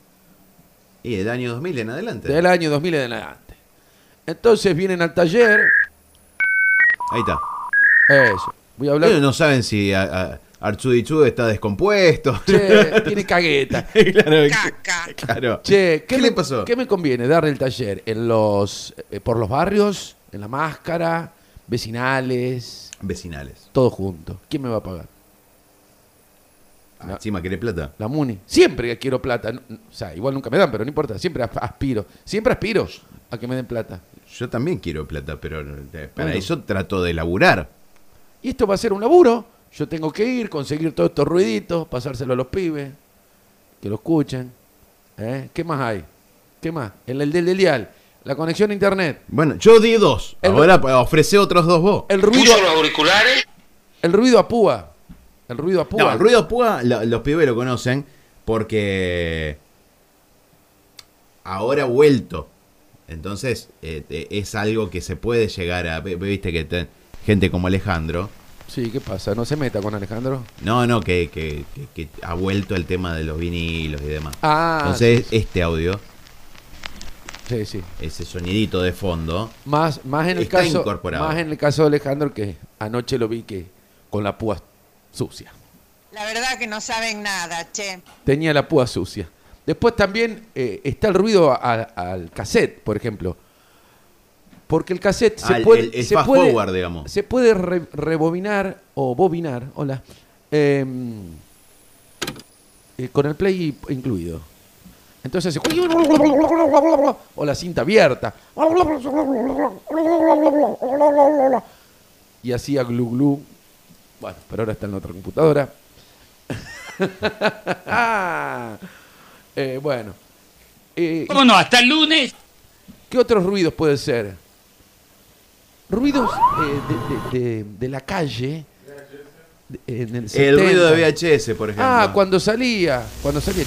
S2: Y del año 2000 en adelante.
S3: el año 2000 en adelante. Entonces vienen al taller.
S2: Ahí está.
S3: Eso. Voy a hablar.
S2: Ellos no saben si a, a- Archudichu está descompuesto.
S3: Che, [laughs] tiene cagueta.
S2: claro,
S4: Caca.
S2: claro.
S3: Che, ¿qué,
S2: ¿Qué
S3: me,
S2: le pasó?
S3: ¿Qué me conviene? Darle el taller en los eh, por los barrios, en la máscara, vecinales,
S2: Vecinales.
S3: todo junto. ¿Quién me va a pagar?
S2: Ah, Encima quiere plata.
S3: La MUNI. Siempre quiero plata. no- no- o sea, igual nunca me dan, pero no importa. Siempre asp- aspiro. Siempre aspiro a que me den plata.
S2: Yo también quiero plata, pero eh, para
S3: Bueno.
S2: eso trato de laburar.
S3: Y esto va a ser un laburo. Yo tengo que ir, conseguir todos estos ruiditos, pasárselo a los pibes, que lo escuchen. ¿Eh? ¿Qué más hay? ¿Qué más? El, el del dial. La conexión a internet.
S2: Bueno, yo di dos.
S3: El-
S2: Ahora pues, ofrece otros dos vos.
S3: El ruido,
S5: Puso los auriculares.
S3: el ruido a púa. El ruido a púa.
S2: No, el ruido púa, lo- los pibes lo conocen porque ahora ha vuelto. Entonces, eh, eh, es algo que se puede llegar a. Viste que te- gente como Alejandro.
S3: Sí, ¿qué pasa? ¿No se meta con Alejandro?
S2: No, no, que, que- que- que ha vuelto el tema de los vinilos y demás.
S3: Ah,
S2: Entonces, este audio,
S3: sí, sí.
S2: ese sonidito de fondo,
S3: Más, más en el
S2: Está
S3: caso,
S2: incorporado.
S3: más en el caso de Alejandro que anoche lo vi que con la púa sucia.
S4: La verdad que no saben nada, che.
S3: Tenía la púa sucia. Después también eh, está el ruido a- al cassette, por ejemplo. Porque el cassette se
S2: Ah,
S3: puede,
S2: el- el
S3: se
S2: fast
S3: puede,
S2: forward, digamos.
S3: se puede re- rebobinar o bobinar, hola, em, eh, con el play incluido. Entonces, se- o la cinta abierta. Y hacía glu glu. Bueno, pero ahora está en la otra computadora. [laughs] Eh, bueno. Eh,
S6: ¿Cómo no? Hasta el lunes.
S3: ¿Qué otros ruidos puede ser? Ruidos eh, de, de- de- de la calle. en el,
S2: el
S3: 70.
S2: ruido de VHS, por ejemplo.
S3: Ah, cuando salía. Cuando salía.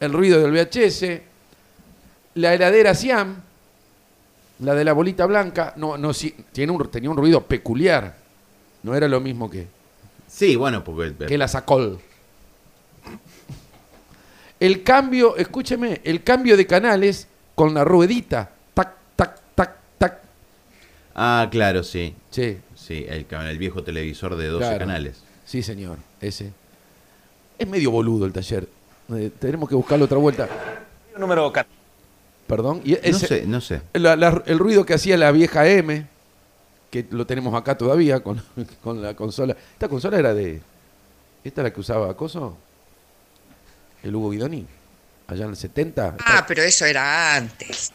S3: El ruido del VHS. La heladera Siam. La de la bolita blanca. No, no, sí, tiene un, tenía un ruido peculiar. No era lo mismo que,
S2: Sí, bueno, porque.
S3: que la Sacol. El cambio, escúcheme, el cambio de canales con la ruedita. Tac, tac, tac, tac.
S2: Ah, claro, sí.
S3: Sí,
S2: Sí, el, el viejo televisor de 12
S3: Claro.
S2: canales.
S3: sí, señor, ese. Es medio boludo el taller. Eh, tenemos que buscarle otra vuelta.
S12: Número 14.
S3: Perdón. Y
S2: No
S3: ese-
S2: sé, no sé.
S3: la- la- el ruido que hacía la vieja M, que lo tenemos acá todavía con, [laughs] con la consola. Esta consola era de. ¿Esta es la que usaba Coso? El Hugo Guidoni. Allá en el 70.
S4: Ah, pero eso era antes.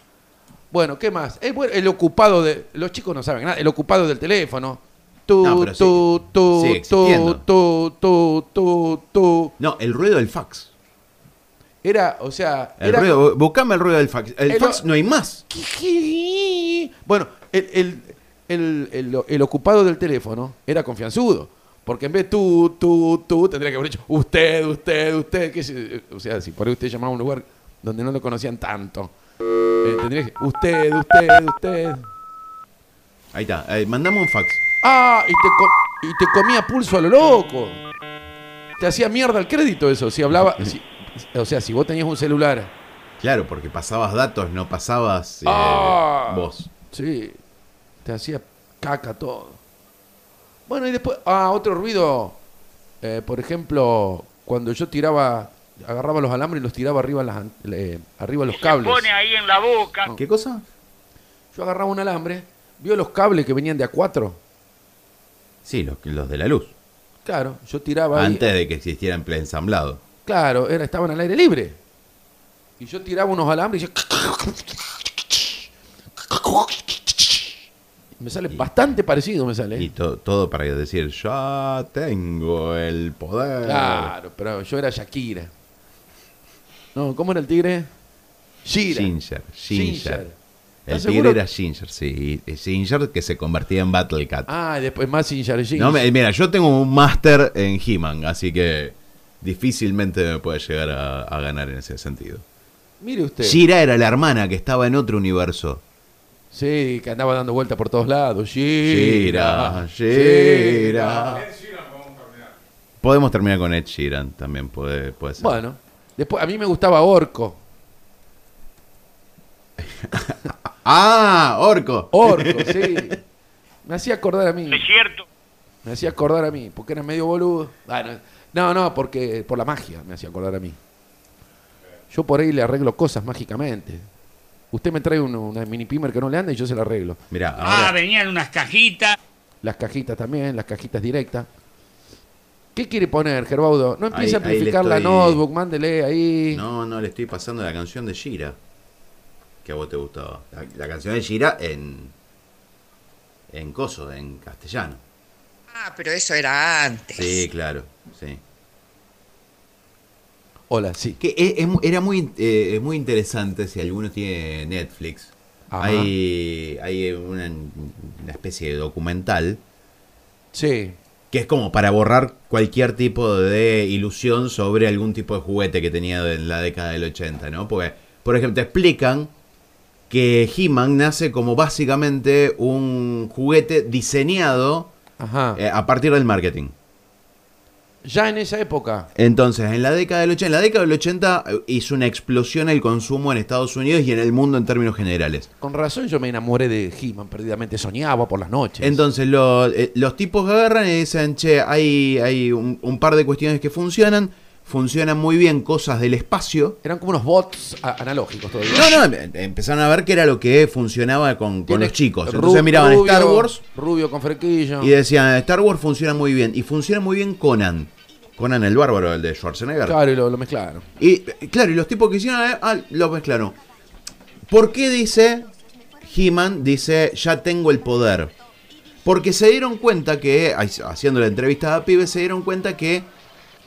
S3: Bueno, ¿qué más? Eh, bueno, el ocupado de. Los chicos no saben nada. El ocupado del teléfono. Tú,
S2: No, pero sí-
S3: tú, tú,
S2: sigue
S3: tú, tú, tú, tú, tú.
S2: No, el ruido del fax.
S3: Era, o sea.
S2: El
S3: era-
S2: ruido, buscame el ruido del fax. El,
S3: El-
S2: fax no hay más. [laughs]
S3: Bueno, el, el, el, el- el ocupado del teléfono era confianzudo. Porque en vez de tú, tú, tú, tendría que haber dicho usted, usted, usted. qué o sea, si por ahí usted llamaba a un lugar donde no lo conocían tanto. eh, tendría que usted, usted, usted.
S2: Ahí está. Eh, mandame un fax.
S3: Ah, y te, y te comía pulso a lo loco. Te hacía mierda el crédito eso. Si hablaba. si- o sea, si vos tenías un celular.
S2: Claro, porque pasabas datos, no pasabas eh,
S3: Ah.
S2: voz.
S3: Sí. Te hacía caca todo. Bueno, y después. Ah, otro ruido. eh, por ejemplo, cuando yo tiraba. Agarraba los alambres y los tiraba arriba, las, eh, arriba los cables.
S6: Pone ahí en la boca.
S2: ¿Qué cosa?
S3: Yo agarraba un alambre. ¿Vio los cables que venían de A4?
S2: Sí, los, los de la luz.
S3: Claro, yo tiraba. ahí-
S2: Antes de que existiera en ensamblado.
S3: Claro, era, estaban al aire libre. Y yo tiraba unos alambres y yo... Me sale bastante parecido, me sale.
S2: Y to- todo para decir, ya tengo el poder.
S3: Claro, pero yo era Shakira. No, ¿cómo era el tigre? Shira.
S2: Ginger,
S3: Ginger.
S2: El
S3: ¿Estás
S2: tigre
S3: seguro?
S2: era Ginger, sí. y Ginger que se convertía en Battle Cat.
S3: Ah, y después más Ginger. Ginger.
S2: No, mira, yo tengo un máster en He-Man, así que difícilmente me puede llegar a, a ganar en ese sentido.
S3: Mire usted.
S2: Shira era la hermana que estaba en otro universo.
S3: Sí, que andaba dando vueltas por todos lados. Shira.
S2: Shira, Shira. Podemos terminar con Ed Sheeran, también puede, puede ser.
S3: Bueno, después a mí me gustaba Orco. [laughs]
S2: ¡Ah! ¡Orco!
S3: Orco, sí. [laughs] Me hacía acordar a mí.
S6: Es cierto.
S3: Me hacía acordar a mí, porque era medio boludo. Bueno, no, no, porque por la magia me hacía acordar a mí. Yo por ahí le arreglo cosas mágicamente. Usted me trae uno- una mini pimer que no le anda y yo se la arreglo.
S2: Mira,
S6: Ah, venían unas cajitas.
S3: Las cajitas también, las cajitas directas. ¿Qué quiere poner, Gerbaudo? No empiece
S2: Ahí-
S3: a
S2: ahí le
S3: amplificar la
S2: estoy-
S3: notebook, mándele ahí.
S2: No, no, le estoy pasando la canción de Shira. Que a vos te gustaba. La, la canción de Shira en. En coso, en castellano.
S4: Ah, pero eso era antes.
S2: Sí, claro, sí.
S3: Hola, sí.
S2: Que es era muy, eh, muy interesante si alguno tiene Netflix.
S3: Ajá.
S2: Hay, hay una, una especie de documental
S3: Sí.
S2: que es como para borrar cualquier tipo de ilusión sobre algún tipo de juguete que tenía en la década del 80, ¿no? Porque, por ejemplo, te explican que He-Man nace como básicamente un juguete diseñado
S3: Ajá.
S2: eh, a partir del marketing.
S3: Ya en esa época.
S2: Entonces, en la década del 80, en la década del 80 eh, hizo una explosión el consumo en Estados Unidos y en el mundo en términos generales.
S3: Con razón yo me enamoré de He-Man perdidamente. Soñaba por las noches.
S2: Entonces lo- eh, los tipos agarran y dicen, che, hay, hay un, un par de cuestiones que funcionan, funcionan muy bien cosas del espacio.
S3: Eran como unos bots analógicos todavía.
S2: No, no, em- empezaron a ver qué era lo que funcionaba con, los chicos. Entonces miraban
S3: rubio,
S2: Star Wars
S3: Rubio con frequillo.
S2: y decían, Star Wars funciona muy bien. Y funciona muy bien Conan. Conan el bárbaro, el de Schwarzenegger.
S3: Claro, y lo, lo mezclaron.
S2: Y claro, y los tipos que hicieron, eh, ah, lo mezclaron. ¿Por qué dice He-Man? Dice, ya tengo el poder. Porque se dieron cuenta que, haciendo la entrevista a pibes, se dieron cuenta que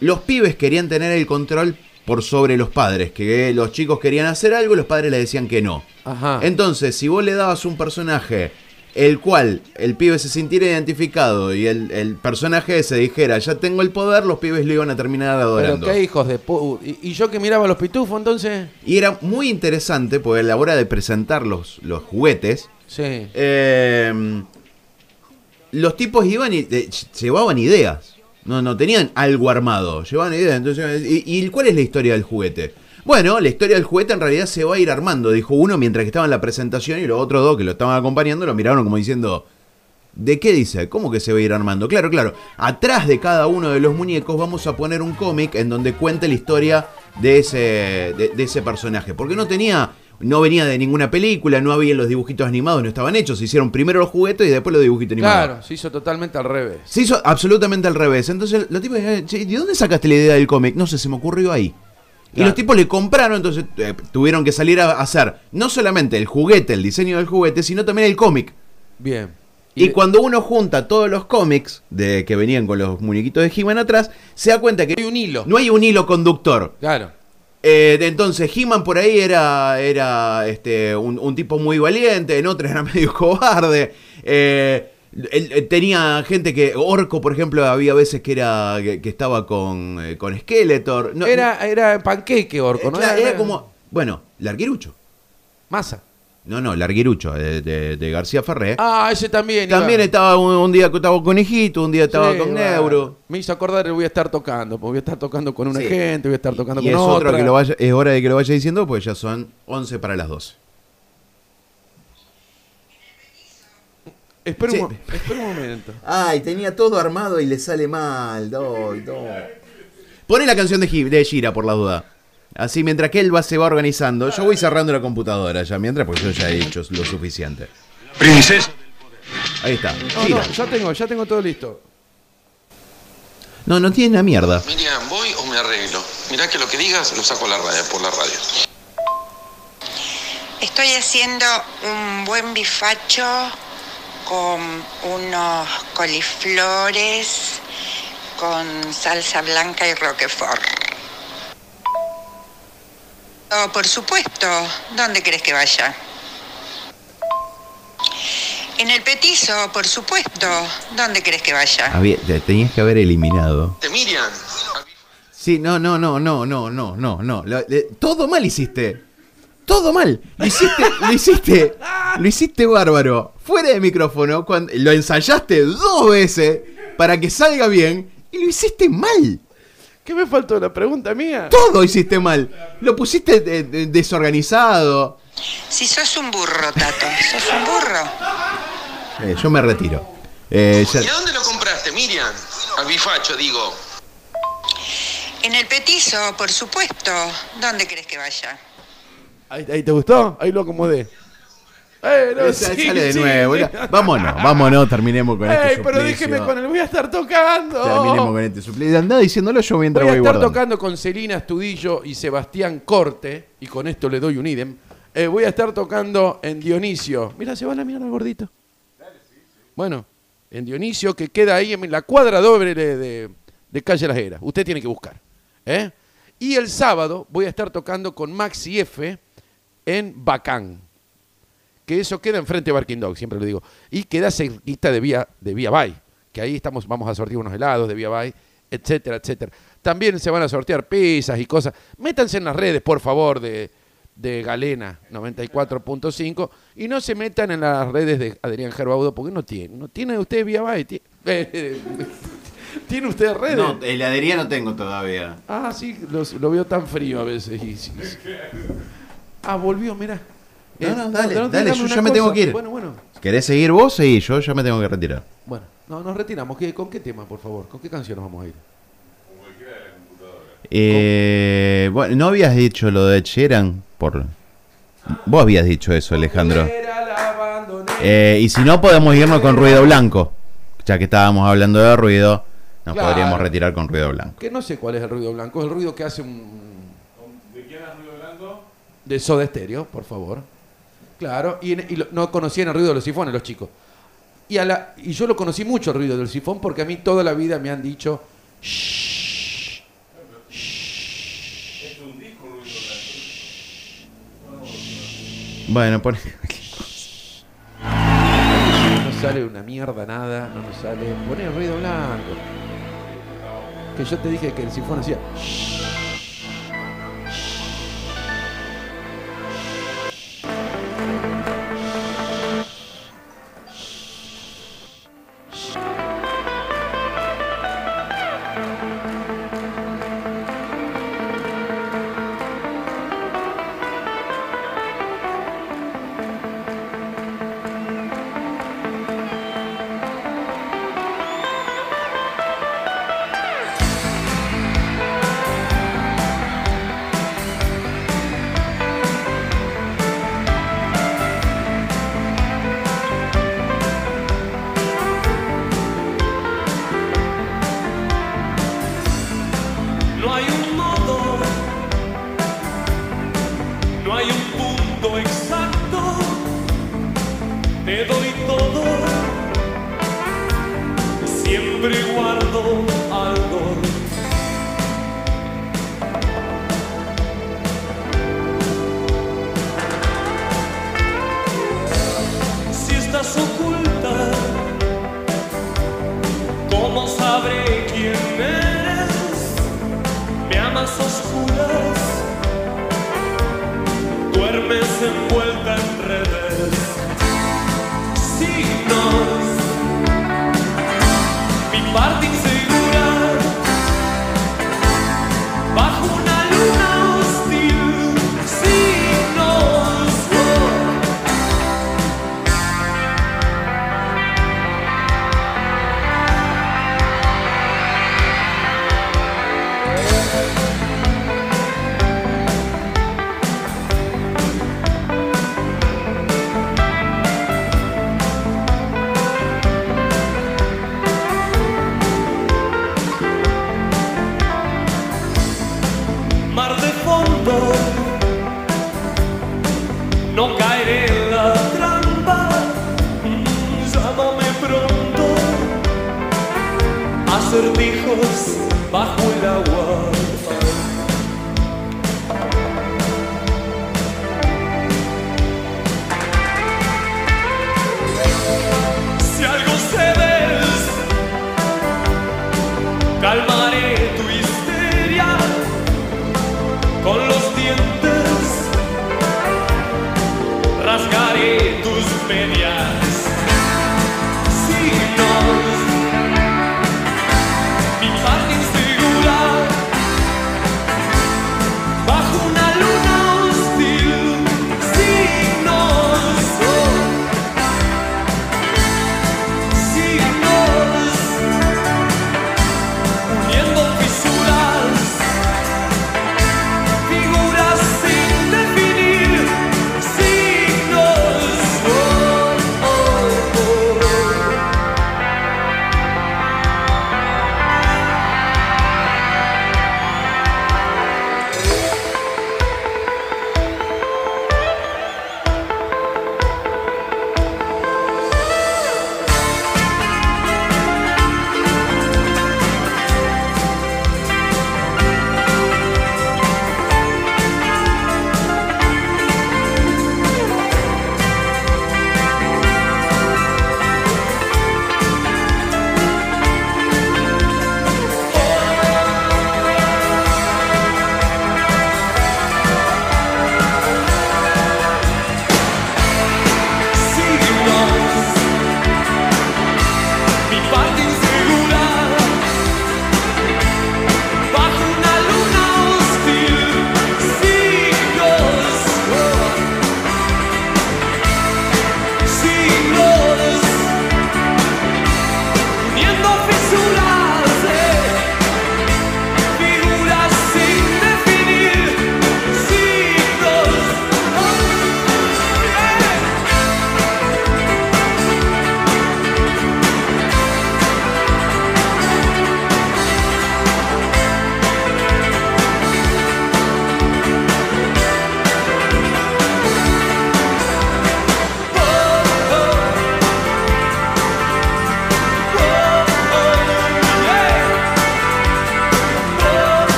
S2: los pibes querían tener el control por sobre los padres. Que los chicos querían hacer algo y los padres le decían que no.
S3: Ajá.
S2: Entonces, si vos le dabas un personaje el cual el pibe se sintiera identificado y el, el personaje ese dijera, ya tengo el poder, los pibes lo iban a terminar
S3: Pero
S2: adorando.
S3: qué hijos de pu... ¿Y, y yo que miraba los pitufos entonces?
S2: Y era muy interesante porque a la hora de presentar los, los juguetes,
S3: Sí.
S2: eh, los tipos iban y eh, llevaban ideas. No, no tenían algo armado, llevaban ideas. Entonces, ¿y, y cuál es la historia del juguete? Bueno, la historia del juguete en realidad se va a ir armando, dijo uno mientras que estaba en la presentación y los otros dos que lo estaban acompañando lo miraron como diciendo, ¿de qué dice? ¿Cómo que se va a ir armando? Claro, claro, atrás de cada uno de los muñecos vamos a poner un cómic en donde cuente la historia de ese, de, de ese personaje, porque no tenía... No venía de ninguna película, no había los dibujitos animados, no estaban hechos. Se hicieron primero los juguetes y después los dibujitos animados.
S3: Claro, se hizo totalmente al revés.
S2: Se hizo absolutamente al revés. Entonces los tipos "Che, ¿de dónde sacaste la idea del cómic? No sé, se me ocurrió ahí. Y los tipos le compraron, entonces eh, tuvieron que salir a hacer no solamente el juguete, el diseño del juguete, sino también el cómic.
S3: Bien.
S2: Y, cuando uno junta todos los cómics de que venían con los muñequitos de He-Man atrás, se da cuenta que
S3: Hay un hilo.
S2: no hay un hilo conductor.
S3: Claro.
S2: Eh, entonces, He-Man por ahí era, era este, un, un tipo muy valiente, en otras era [laughs] medio cobarde. Eh, él- él tenía gente que. Orco, por ejemplo, había veces que era que, que estaba con, eh, con Skeletor. No,
S3: era, era panqueque orco,
S2: eh,
S3: ¿no?
S2: claro, era como. Bueno, Larguirucho.
S3: Masa.
S2: No, no, Larguirucho, de, de- de García Ferré.
S3: Ah, ese también. iba.
S2: También estaba un, un día estaba con Hijito, un día estaba
S3: Sí,
S2: con. Neuro.
S3: Me hizo acordar que voy a estar tocando. porque Voy a estar tocando con una
S2: Sí.
S3: gente, voy a estar tocando
S2: Y
S3: con
S2: es
S3: otra.
S2: otro que lo vaya, es hora de que lo vaya diciendo, pues ya son 11 para las 12.
S3: Espera,
S2: Sí.
S3: un, mo- espera un momento. [laughs]
S2: Ay, tenía todo armado y le sale mal. No, no. Pone la canción de, de Gira por la duda. Así mientras que él va, se va organizando. Yo voy cerrando la computadora ya mientras, porque yo ya he hecho lo suficiente.
S5: Princesa.
S2: Ahí está.
S3: No,
S2: Gira.
S3: no, ya tengo, ya tengo todo listo.
S2: No, no tiene una mierda.
S12: Miriam, ¿voy o me arreglo? Mirá que lo que digas lo saco a la radio, por la radio.
S4: Estoy haciendo un buen bifacho con unos coliflores con salsa blanca y roquefort. Oh, por supuesto, ¿dónde crees que vaya? En el petizo, por supuesto, ¿dónde crees que vaya?
S2: Había- te tenías que haber eliminado.
S12: Te Miriam.
S2: Sí, no, no, no, no, no, no, no, no. Todo mal hiciste. Todo mal. Lo hiciste, [laughs] lo hiciste, lo hiciste bárbaro. Fuera de micrófono, cuando, lo ensayaste dos veces para que salga bien y lo hiciste mal.
S3: ¿Qué me faltó la pregunta mía?
S2: Todo hiciste mal. Lo pusiste de- de- desorganizado.
S4: Si sos un burro, Tato, sos un burro.
S2: Eh, yo me retiro. Eh, ya-
S12: ¿Y a dónde lo compraste, Miriam? Al bifacho, digo.
S4: En el petizo, por supuesto, ¿dónde crees que vaya?
S3: Ahí, ahí te gustó, ahí lo acomodé. Eh, no, sí,
S2: sale de
S3: sí,
S2: nuevo.
S3: sí.
S2: Vámonos, vámonos, terminemos con [laughs] este
S3: Ey, pero
S2: suplicio.
S3: déjeme con el voy a estar tocando.
S2: Terminemos con este suplicio. Andá diciéndolo yo mientras
S3: Voy a
S2: voy,
S3: estar
S2: guardando.
S3: tocando con Celina Estudillo y Sebastián Corte, y con esto le doy un idem. Eh, voy a estar tocando en Dionisio. Mira, se va la mierda, gordito. Bueno, en Dionisio, que queda ahí en la cuadra doble de, de- de Calle Las Heras. Usted tiene que buscar. ¿eh? Y el sábado voy a estar tocando con Maxi F en Bacán. Que eso queda enfrente de Barking Dog, siempre lo digo. Y queda cerquita de Vía, de Vía Bay. Que ahí estamos, vamos a sortear unos helados de Vía Bay, etcétera, etcétera. También se van a sortear pizzas y cosas. Métanse en las redes, por favor, de, de Galena 94.5 y no se metan en las redes de Adrián Gerbaudo porque no tiene. No tiene usted Vía Bay. ti- eh, [laughs] ¿Tiene usted redes?
S2: No, heladería no tengo todavía.
S3: Ah, sí, los- lo veo tan frío a veces. y- sí, sí. Ah, volvió, mira.
S2: No, no, dale,
S3: no,
S2: dale,
S3: dígame
S2: yo ya me tengo que ir.
S3: Bueno, bueno.
S2: ¿Querés seguir vos? Sí, yo ya me tengo que retirar.
S3: Bueno, no, nos retiramos. ¿Qué- ¿Con qué tema, por favor? ¿Con qué canción nos vamos a ir?
S2: Eh, bueno, ¿no habías dicho lo de Ed Sheeran? Por... Vos habías dicho eso, Alejandro. Eh, y si no, podemos irnos con ruido blanco. Ya que estábamos hablando de ruido, nos
S3: Claro.
S2: podríamos retirar con ruido blanco.
S3: Que no sé cuál es el ruido blanco. Es el ruido que hace un. ¿De quién es el ruido blanco? De Soda Stereo, por favor. Claro, y, en- y lo- no conocían el ruido de los sifones los chicos. Y, a la, y yo lo conocí mucho el ruido del sifón porque a mí toda la vida me han dicho. "Shh,
S2: Bueno, pon...
S3: No sale una mierda nada, no nos sale. Poné el ruido blanco. Que yo te dije que el sifón hacía. "Shh".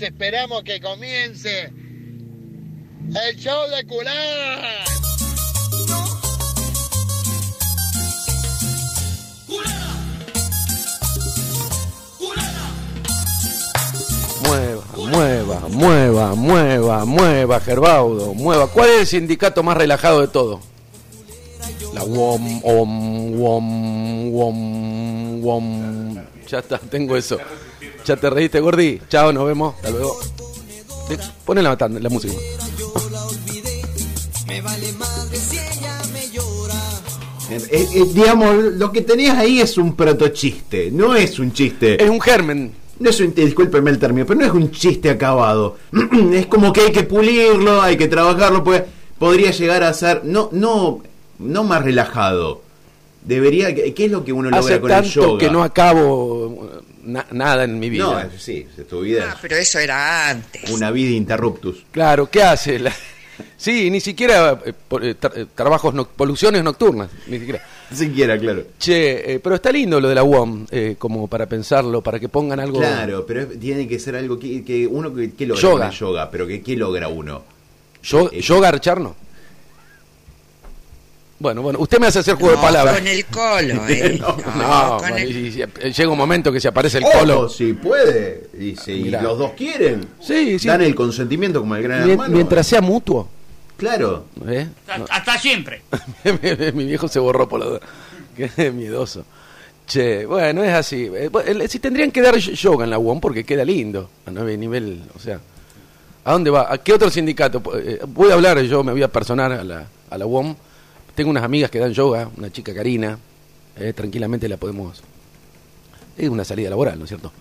S1: Esperamos que comience el show de culá.
S3: Mueva, mueva, mueva, mueva, mueva, Gerbaudo, mueva. ¿Cuál es el sindicato más relajado de todo? La WOM, OM, WOM, WOM, WOM. Ya está, tengo eso. Ya te reíste, Gordi. Chao, nos vemos. Hasta luego. Poné la, la música.
S2: Eh, eh, digamos, lo que tenías ahí es un protochiste, no es un chiste.
S3: Es un germen.
S2: No es un, discúlpeme el término, pero no es un chiste acabado. [clears throat] es como que hay que pulirlo, hay que trabajarlo, pues podría llegar a ser no no no más relajado. Debería, ¿qué es lo que uno logra
S3: Hace
S2: con el
S3: tanto
S2: yoga?
S3: que no acabo na- nada en mi vida.
S2: No, es- sí, es tu vida
S4: Ah, pero eso era antes.
S2: es una vida interruptus.
S3: Claro, ¿qué hace? La- [laughs] Sí, ni siquiera eh, por- eh, tra- eh, trabajos, no- poluciones nocturnas, ni siquiera.
S2: Siquiera, claro.
S3: Che, eh, pero está lindo lo de la UOM, eh, como para pensarlo, para que pongan algo...
S2: Claro, pero tiene que ser algo que, que uno que, que logra
S3: Yoga.
S2: pero que qué logra uno.
S3: Yo,
S2: Eh,
S3: ¿Yoga Archarno? Bueno, bueno, usted me hace hacer juego de palabras.
S4: con el colo, [laughs] ¿eh?
S3: No,
S4: No,
S3: no,
S4: con
S3: bueno,
S4: el-
S3: y- y- y llega un momento que se aparece el
S2: Ojo,
S3: colo.
S2: si puede, y si
S3: Mirá.
S2: los dos quieren,
S3: Sí, sí.
S2: dan el consentimiento como el gran
S3: Mien-
S2: hermano.
S3: mientras sea mutuo.
S2: Claro.
S3: ¿eh?
S6: Hasta, hasta siempre. [laughs]
S3: Mi viejo se borró por la duda. [laughs] Qué miedoso. Che, bueno, es así. Eh, Si tendrían que dar yoga en la UOM porque queda lindo. A nueve nivel, o sea. ¿A dónde va? ¿A qué otro sindicato? Eh, Voy a hablar, yo me voy a personar a la, a la UOM. Tengo unas amigas que dan yoga, una chica Karina, eh, tranquilamente la podemos... Es una salida laboral, ¿no es cierto?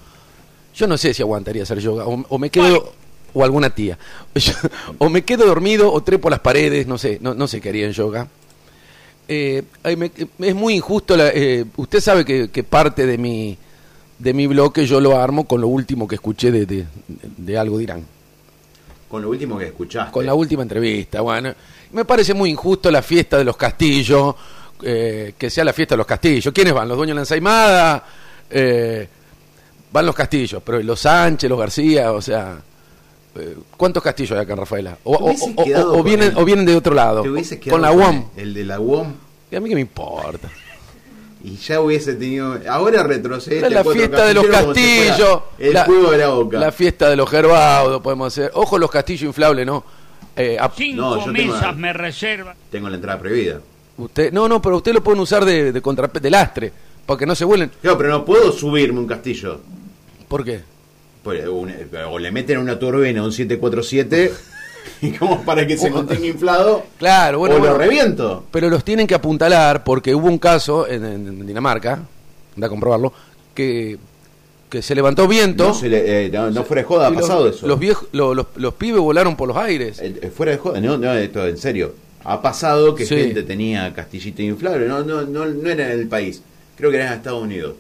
S3: Yo no sé si aguantaría hacer yoga, o, o me quedo... O alguna tía. [laughs] Yo- o me quedo dormido, o trepo las paredes, no sé, no, no sé qué haría en yoga. Eh, me- es muy injusto. la- eh, usted sabe que, que parte de mi, de mi bloque yo lo armo con lo último que escuché de, de, de algo dirán.
S2: Con lo último que escuchaste.
S3: Con la última entrevista. Bueno, me parece muy injusto la fiesta de los castillos, eh, que sea la fiesta de los castillos. ¿Quiénes van? ¿Los dueños de la ensaimada? Eh, van los castillos, pero los Sánchez, los García, o sea. eh, ¿Cuántos castillos hay acá en Rafaela? O, vienen,
S2: el-
S3: o vienen de otro lado. Con la
S2: con
S3: UOM.
S2: El de la UOM.
S3: Y a mí que me importa.
S2: Y ya hubiese tenido. Ahora retrocede.
S3: La fiesta de los castillos.
S2: El
S3: la,
S2: juego de la boca.
S3: la fiesta de los gerbaudos, podemos hacer. Ojo los castillos inflables, ¿no? Eh, a-
S6: Cinco
S2: No, yo tengo-
S6: mesas me reservan.
S2: Tengo la entrada prohibida.
S3: Usted, no, no, pero usted lo pueden usar de, de, contra- de lastre, porque no se vuelen.
S2: Claro, pero no puedo subirme un castillo.
S3: ¿Por qué?
S2: Pues, un- o le meten una turbina, un 747, [laughs] y como para que se mantenga inflado.
S3: Claro, bueno.
S2: o
S3: bueno.
S2: lo reviento.
S3: Pero los tienen que apuntalar porque hubo un caso en, en Dinamarca, anda a comprobarlo, que, que se levantó viento.
S2: No, se le- eh, no, no fuera de joda, ha
S3: los-
S2: pasado eso.
S3: Los, viejos, lo- los, los pibes volaron por los aires.
S2: Eh, eh, fuera de joda, no, no, esto en serio. Ha pasado que
S3: Sí.
S2: gente tenía castillito inflable, no, no, no, no era en el país, creo que era en Estados Unidos.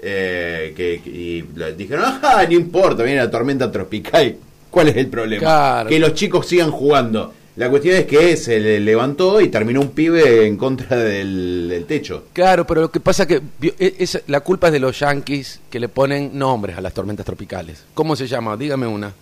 S2: Eh, que, que- y dijeron, ajá, no importa, viene la tormenta tropical. ¿Cuál es el problema?
S3: Claro.
S2: Que los chicos sigan jugando. La cuestión es que se le levantó y terminó un pibe en contra del, del techo.
S3: Claro, pero lo que pasa que vio- e- es, la culpa es de los yankees que le ponen nombres a las tormentas tropicales. ¿Cómo se llama? Dígame una.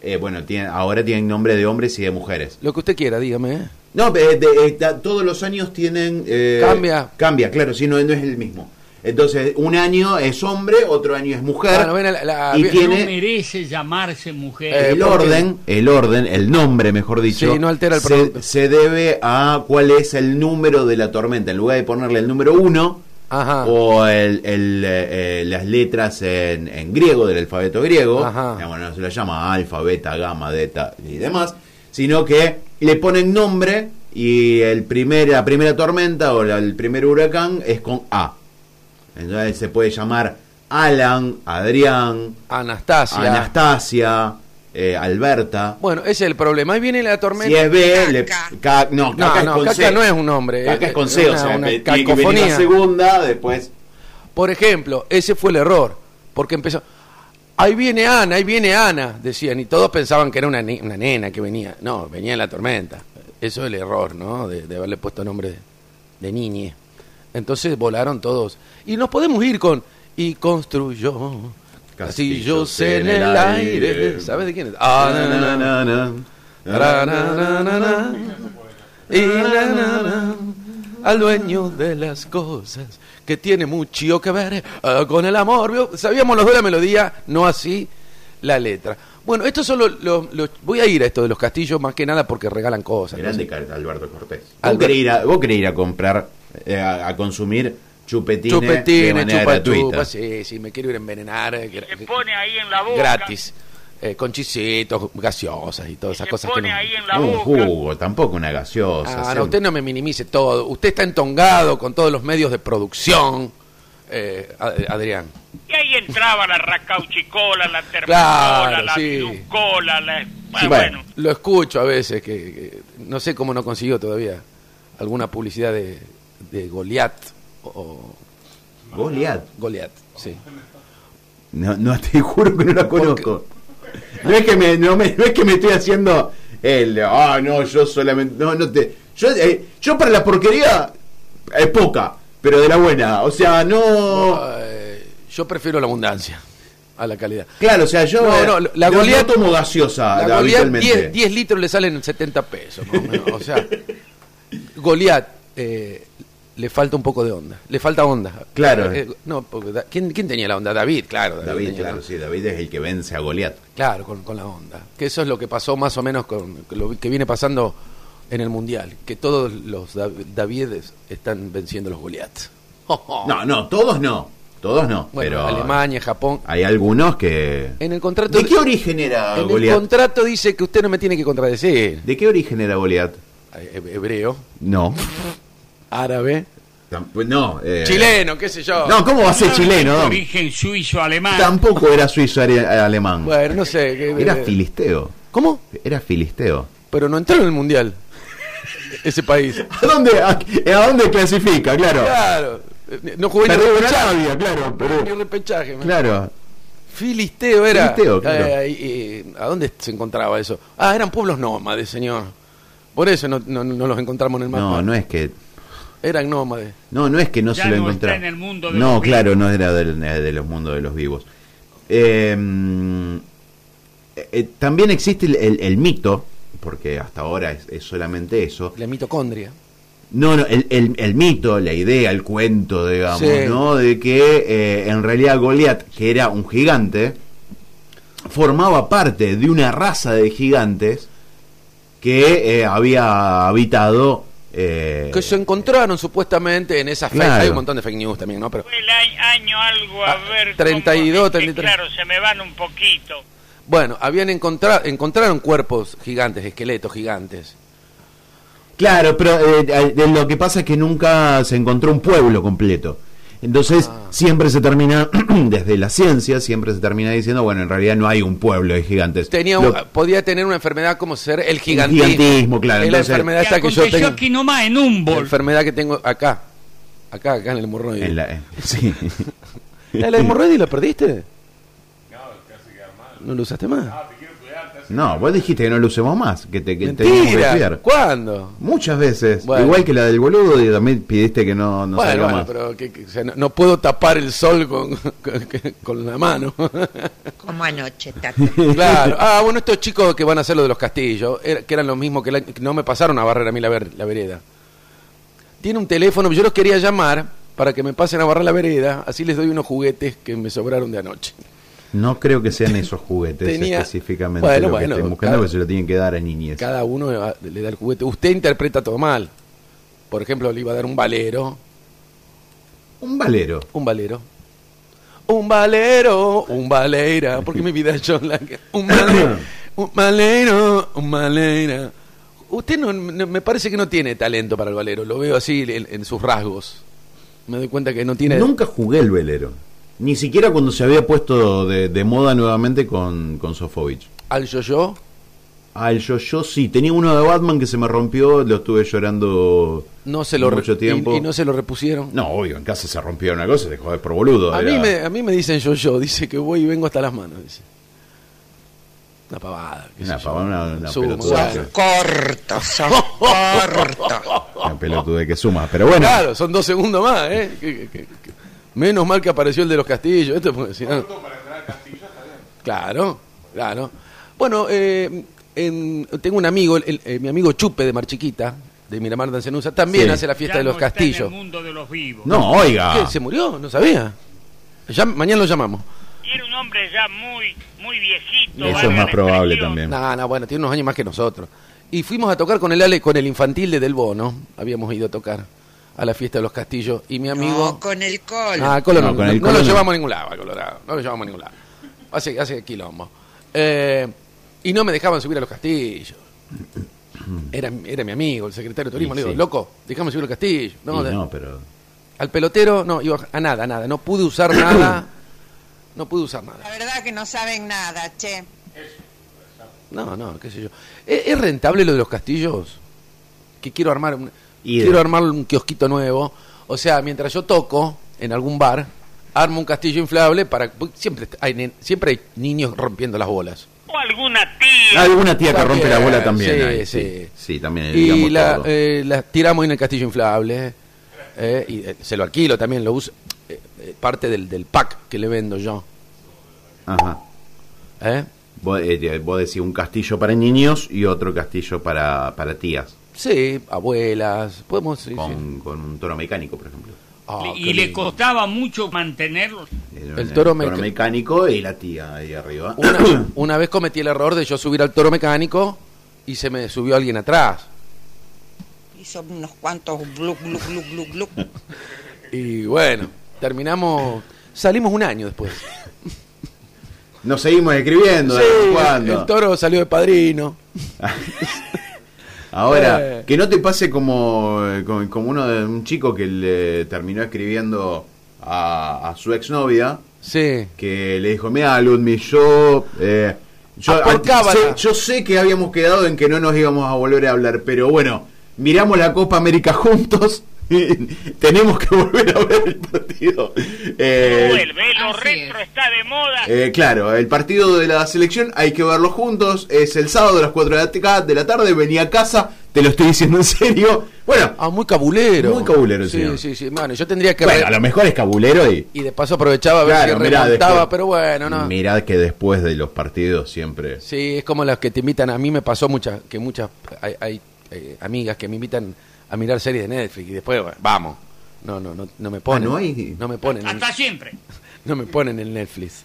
S2: Eh, bueno, tiene, ahora tienen nombre de hombres y de mujeres.
S3: Lo que usted quiera, dígame. ¿eh?
S2: No, eh, de- eh, ta- todos los años tienen... eh,
S3: Cambia.
S2: Cambia, claro, sí, no, no es el mismo. Entonces, un año es hombre, otro año es mujer.
S3: Bueno, ven, la- la-
S2: y
S3: bien-
S2: tiene
S6: No merece llamarse mujer.
S3: Eh,
S2: el
S3: ¿por qué?
S2: orden, el orden, el nombre, mejor dicho.
S3: Sí, no altera el
S2: se, se debe a cuál es el número de la tormenta. En lugar de ponerle el número uno
S3: Ajá.
S2: o el, el, eh, eh, las letras en, en griego, del alfabeto griego,
S3: Ajá.
S2: digamos, no se lo llama alfa, beta, gamma, delta y demás, sino que le ponen nombre y el primer, la primera tormenta o la- el primer huracán es con A. Entonces se puede llamar Alan, Adrián,
S3: Anastasia.
S2: Anastasia, eh, Alberta.
S3: Bueno, ese es el problema. Ahí viene la tormenta.
S2: Si es B, le, ca- no,
S3: No,
S2: caca
S3: no,
S2: es con
S3: caca
S2: C.
S3: no es un nombre.
S2: Caca
S3: eh,
S2: es con C, o
S3: una-
S2: sea,
S3: una
S2: que tiene que venir la segunda, después.
S3: Por ejemplo, ese fue el error, porque empezó, ahí viene Ana, ahí viene Ana, decían, y todos pensaban que era una, nena que venía. No, venía en la tormenta. Eso es el error, ¿no? De, de haberle puesto nombre de, de niñe. Entonces volaron todos. Y nos podemos ir con, y construyó castillos en el aire. ¿Sabes de quién es? Ah, al dueño de las cosas que tiene mucho que ver eh, con el amor. ¿Vio? Sabíamos los dos la melodía, no así la letra. Bueno, estos son los, los- los- Voy a ir a esto de los castillos más que nada porque regalan cosas. ¿no?
S2: Grande Car- Alberto Cortés. Vos
S3: Albert-
S2: querés ir a, vos querés ir a comprar, eh, a, a consumir chupetines, de
S3: Chupetines,
S2: manera
S3: chupa
S2: gratuita.
S3: chupa, sí, sí, me quiero ir a envenenar. eh,
S6: Se pone ahí en la boca.
S3: gratis. Eh, con chisitos, gaseosas y todas esas cosas que
S6: pone
S3: no.
S6: ahí en la
S2: Un
S6: boca.
S2: jugo, tampoco una gaseosa.
S3: Ah, no, usted no me minimice todo. Usted está entongado con todos los medios de producción, eh, Ad- Adrián.
S6: Y ahí entraba la racauchicola, la termocola,
S3: Claro,
S6: la
S3: sí.
S6: la...
S2: Sí,
S6: Bueno,
S2: bueno.
S3: Lo escucho a veces, que, que no sé cómo no consiguió todavía alguna publicidad de, de Goliat. O,
S2: Goliat.
S3: Goliat, sí.
S2: No, no, te juro que no la conozco. No es que me, no me, no es que me estoy haciendo el, ah, no, yo solamente, no, no te, yo, eh, yo para la porquería es poca, pero de la buena, o sea, no,
S3: Eh, yo prefiero la abundancia a la calidad.
S2: claro, o sea, yo
S3: No,
S2: eh,
S3: no, la Goliat-
S2: no tomo gaseosa
S3: La Goliat,
S2: habitualmente.
S3: 10, 10 litros le salen 70 pesos. menos. O sea, Goliat eh, le falta un poco de onda. Le falta onda.
S2: Claro.
S3: Eh, no, porque Da- ¿quién, quién tenía la onda? David, claro.
S2: David,
S3: tenía,
S2: claro,
S3: ¿no?
S2: sí, David es el que vence a Goliat.
S3: Claro, con, con la onda. Que eso es lo que pasó más o menos con lo que viene pasando en el Mundial. Que todos los Dav- Davides están venciendo los Goliat. [laughs]
S2: No, no, todos no, todos no,
S3: Bueno,
S2: pero
S3: Alemania, Japón.
S2: hay algunos que...
S3: En el contrato.
S2: ¿De qué origen era
S3: en el contrato dice que usted no me tiene que contradecir.
S2: ¿De qué origen era Goliat?
S3: eh, hebreo,
S2: No. [laughs]
S3: árabe,
S2: Tam- No. eh,
S3: chileno, qué sé yo.
S2: No, ¿cómo va a ser chileno?
S6: De
S2: Don?
S6: origen suizo-alemán.
S2: Tampoco era suizo are- alemán.
S3: Bueno, no sé. que-
S2: Era
S3: eh,
S2: filisteo.
S3: ¿Cómo?
S2: Era filisteo.
S3: Pero no entró en el mundial. Ese país. [laughs]
S2: ¿A dónde, a, a dónde clasifica? Claro.
S3: Claro. Eh, No jugó ni
S2: Perdió con
S3: repechaje.
S2: Claro. pero-
S3: Ni repechaje. man.
S2: Claro.
S3: Filisteo era.
S2: Filisteo, claro.
S3: Eh, y- ¿A dónde se encontraba eso? Ah, eran pueblos nómades, señor. Por eso no, no- no los encontramos en el mapa.
S2: No, no es que.
S3: Eran nómades.
S2: No, no es que no
S6: Ya
S2: se lo
S6: no
S2: encontraba.
S6: está en el mundo de
S2: no,
S6: los
S2: claro, no era de, los mundos de los vivos. Eh, eh, también existe el, el- el mito, porque hasta ahora es, es solamente eso.
S3: La mitocondria.
S2: No, no, el, el- el mito, la idea, el cuento, digamos,
S3: Sí.
S2: ¿no? De que eh, en realidad Goliat, que era un gigante, formaba parte de una raza de gigantes que eh, había habitado. Eh,
S3: Que se encontraron supuestamente en esas fake.
S2: Claro.
S3: Hay un montón de fake news también, ¿no? Pero
S6: Fue el año, algo, a ver.
S3: 32,
S6: cómo- es que,
S3: 33.
S6: Claro, se me van un poquito.
S3: bueno, habían encontrado encontraron cuerpos gigantes, esqueletos gigantes.
S2: Claro, pero eh, eh, lo que pasa es que nunca se encontró un pueblo completo. Entonces,
S3: Ah.
S2: siempre se termina, [clears throat] desde la ciencia, siempre se termina diciendo, bueno, en realidad no hay un pueblo de gigantes.
S3: Tenía
S2: Lo-
S3: podía tener una enfermedad como ser el gigantismo.
S2: gigantismo, claro,
S3: Es la
S2: entonces-
S3: enfermedad
S6: Que
S3: esta que yo tengo.
S6: aquí nomás en un
S3: La
S6: bol.
S3: enfermedad que tengo acá. Acá, acá en el hemorroide.
S2: en la- eh, sí. [laughs]
S3: ¿La, la hemorroide la perdiste? [laughs] No lo usaste más.
S2: No, vos dijiste que no lo usemos más, que te que teníamos que cuidar.
S3: ¿Cuándo?
S2: Muchas veces.
S3: Bueno.
S2: Igual que la del boludo, y también pidiste que no, no
S3: bueno,
S2: salga
S3: bueno,
S2: más.
S3: pero que, que- o sea, no, no puedo tapar el sol con, [laughs] con, con la mano. [laughs]
S4: Como anoche, Tata. [laughs]
S3: claro. Ah, bueno, estos chicos que van a hacer lo de los castillos, era- que eran los mismos que, la- que no me pasaron a barrer a mí la, ver- la vereda. Tiene un teléfono, yo los quería llamar para que me pasen a barrer la vereda, así les doy unos juguetes que me sobraron de anoche.
S2: No creo que sean esos juguetes [laughs]
S3: Tenía-
S2: específicamente
S3: Bueno,
S2: lo que
S3: bueno,
S2: estén buscando,
S3: cada-
S2: que se lo tienen que dar a niñez.
S3: Cada uno le da el juguete. Usted interpreta todo mal. Por ejemplo, le iba a dar un valero.
S2: Un valero.
S3: Un valero. Un valero, un valera, porque mi vida es John Lang. [coughs] Un valero, un valero, un valera. Usted no, no- me parece que no tiene talento para el valero, lo veo así en, en sus rasgos. Me doy cuenta que no tiene...
S2: Nunca jugué el velero. Ni siquiera cuando se había puesto de, de moda nuevamente con, con Sofovich.
S3: Al yo-yo,
S2: Al yo yo sí, tenía uno de Batman que se me rompió, lo estuve llorando
S3: no se lo
S2: mucho tiempo.
S3: Y, y no se lo repusieron.
S2: No, obvio, en casa se rompió una cosa, te jodes por boludo.
S3: A
S2: era-
S3: mí, me, a mí me dicen yo-yo, dice que voy y vengo hasta las manos. Dice. Una pavada.
S2: Una pavada, una- una pelotuda. [laughs] Una pelotude que suma, pero bueno.
S3: Claro, son dos segundos más, ¿eh? Que- que- que- que- Menos mal que apareció el de los castillos. Esto, porque si no- Claro, claro. Bueno, eh, en- tengo un amigo, el- el- eh, mi amigo Chupe de Marchiquita, de Miramar de Ancenusa, también
S2: Sí.
S3: hace la fiesta
S6: Ya
S3: de los
S6: no está
S3: castillos.
S6: en el mundo de los vivos.
S2: No, oiga.
S3: ¿Qué? ¿Se murió? No sabía. Ya- mañana lo llamamos.
S6: Y era un hombre ya muy, muy viejito.
S2: Eso es más probable también.
S3: No, no, bueno, tiene unos años más que nosotros. Y fuimos a tocar con el Ale, con el infantil de Del Bono. Habíamos ido a tocar a la fiesta de los castillos. Y mi amigo.
S4: No, con el col.
S3: Ah, Colo no,
S2: No, con el
S3: no
S2: Colo
S3: lo
S2: no.
S3: llevamos a ningún lado, a Colorado. No lo llevamos a ningún lado. Hace, hace quilombo. Eh, y no me dejaban subir a los castillos. Era, era mi amigo, el secretario de turismo. Le digo,
S2: sí.
S3: loco, déjame subir a los castillos. No,
S2: Y
S3: de-
S2: no, pero.
S3: Al pelotero, no, iba a nada, nada. No pude usar nada. [coughs] No pude usar nada.
S4: La verdad que no saben nada, che.
S3: No, no, qué sé yo. ¿Es, es rentable lo de los castillos? Que quiero armar un, Quiero armar un kiosquito nuevo. O sea, mientras yo toco en algún bar, armo un castillo inflable para porque siempre hay siempre hay niños rompiendo las bolas.
S6: O alguna tía.
S2: Alguna tía que rompe la bola también.
S3: sí,
S2: hay,
S3: sí.
S2: sí. Sí, también.
S3: Y la, eh, las tiramos en el castillo inflable. eh, y eh, se lo alquilo también, lo uso. eh, eh, parte del, del pack que le vendo yo.
S2: Ajá.
S3: ¿eh?
S2: Vos, eh, vos decís un castillo para niños y otro castillo para, para tías.
S3: Sí, abuelas. Podemos. sí, sí.
S2: Con, un toro mecánico, por ejemplo.
S3: Ah,
S6: y le
S3: lindo.
S6: costaba mucho mantenerlo.
S3: El toro meca-
S2: mecánico y la tía ahí arriba.
S3: Una, [coughs] una vez cometí el error de yo subir al toro mecánico y se me subió alguien atrás.
S4: Hizo unos cuantos glu, glu, glu, glu, glu. [laughs]
S3: Y bueno, terminamos. Salimos un año después.
S2: Nos seguimos escribiendo de
S3: Sí,
S2: vez en cuando.
S3: el toro salió de padrino. [laughs]
S2: Ahora,
S3: Eh.
S2: que no te pase como, eh, como, como uno de un chico que le terminó escribiendo a, a su exnovia.
S3: Sí.
S2: Que le dijo, mira, Ludmi, yo... eh, yo, sé, yo sé que habíamos quedado en que no nos íbamos a volver a hablar, pero bueno, miramos la Copa América [laughs] juntos. [laughs] Tenemos que volver a ver el partido. Eh,
S6: Vuelve, lo retro está de moda.
S2: eh, claro, el partido de la selección hay que verlo juntos. Es el sábado a las 4 de la, ta- de la tarde. Venía a casa, te lo estoy diciendo en serio. Bueno,
S3: Ah, muy cabulero.
S2: Muy cabulero,
S3: sí.
S2: señor.
S3: Sí, sí, Bueno, yo tendría que.
S2: bueno, a lo mejor es cabulero y.
S3: Y de paso aprovechaba a ver
S2: Claro,
S3: si
S2: mirá,
S3: remontaba,
S2: después-
S3: pero bueno, no.
S2: Mirad que después de los partidos siempre.
S3: Sí, es como las que te invitan. A mí me pasó muchas, que muchas hay, hay, eh, amigas que me invitan a mirar series de Netflix y después, bueno, vamos. No, no, no, no me ponen.
S2: Ah, ¿no hay?
S3: No me ponen. en-
S6: Hasta siempre. [laughs]
S3: no me ponen en Netflix.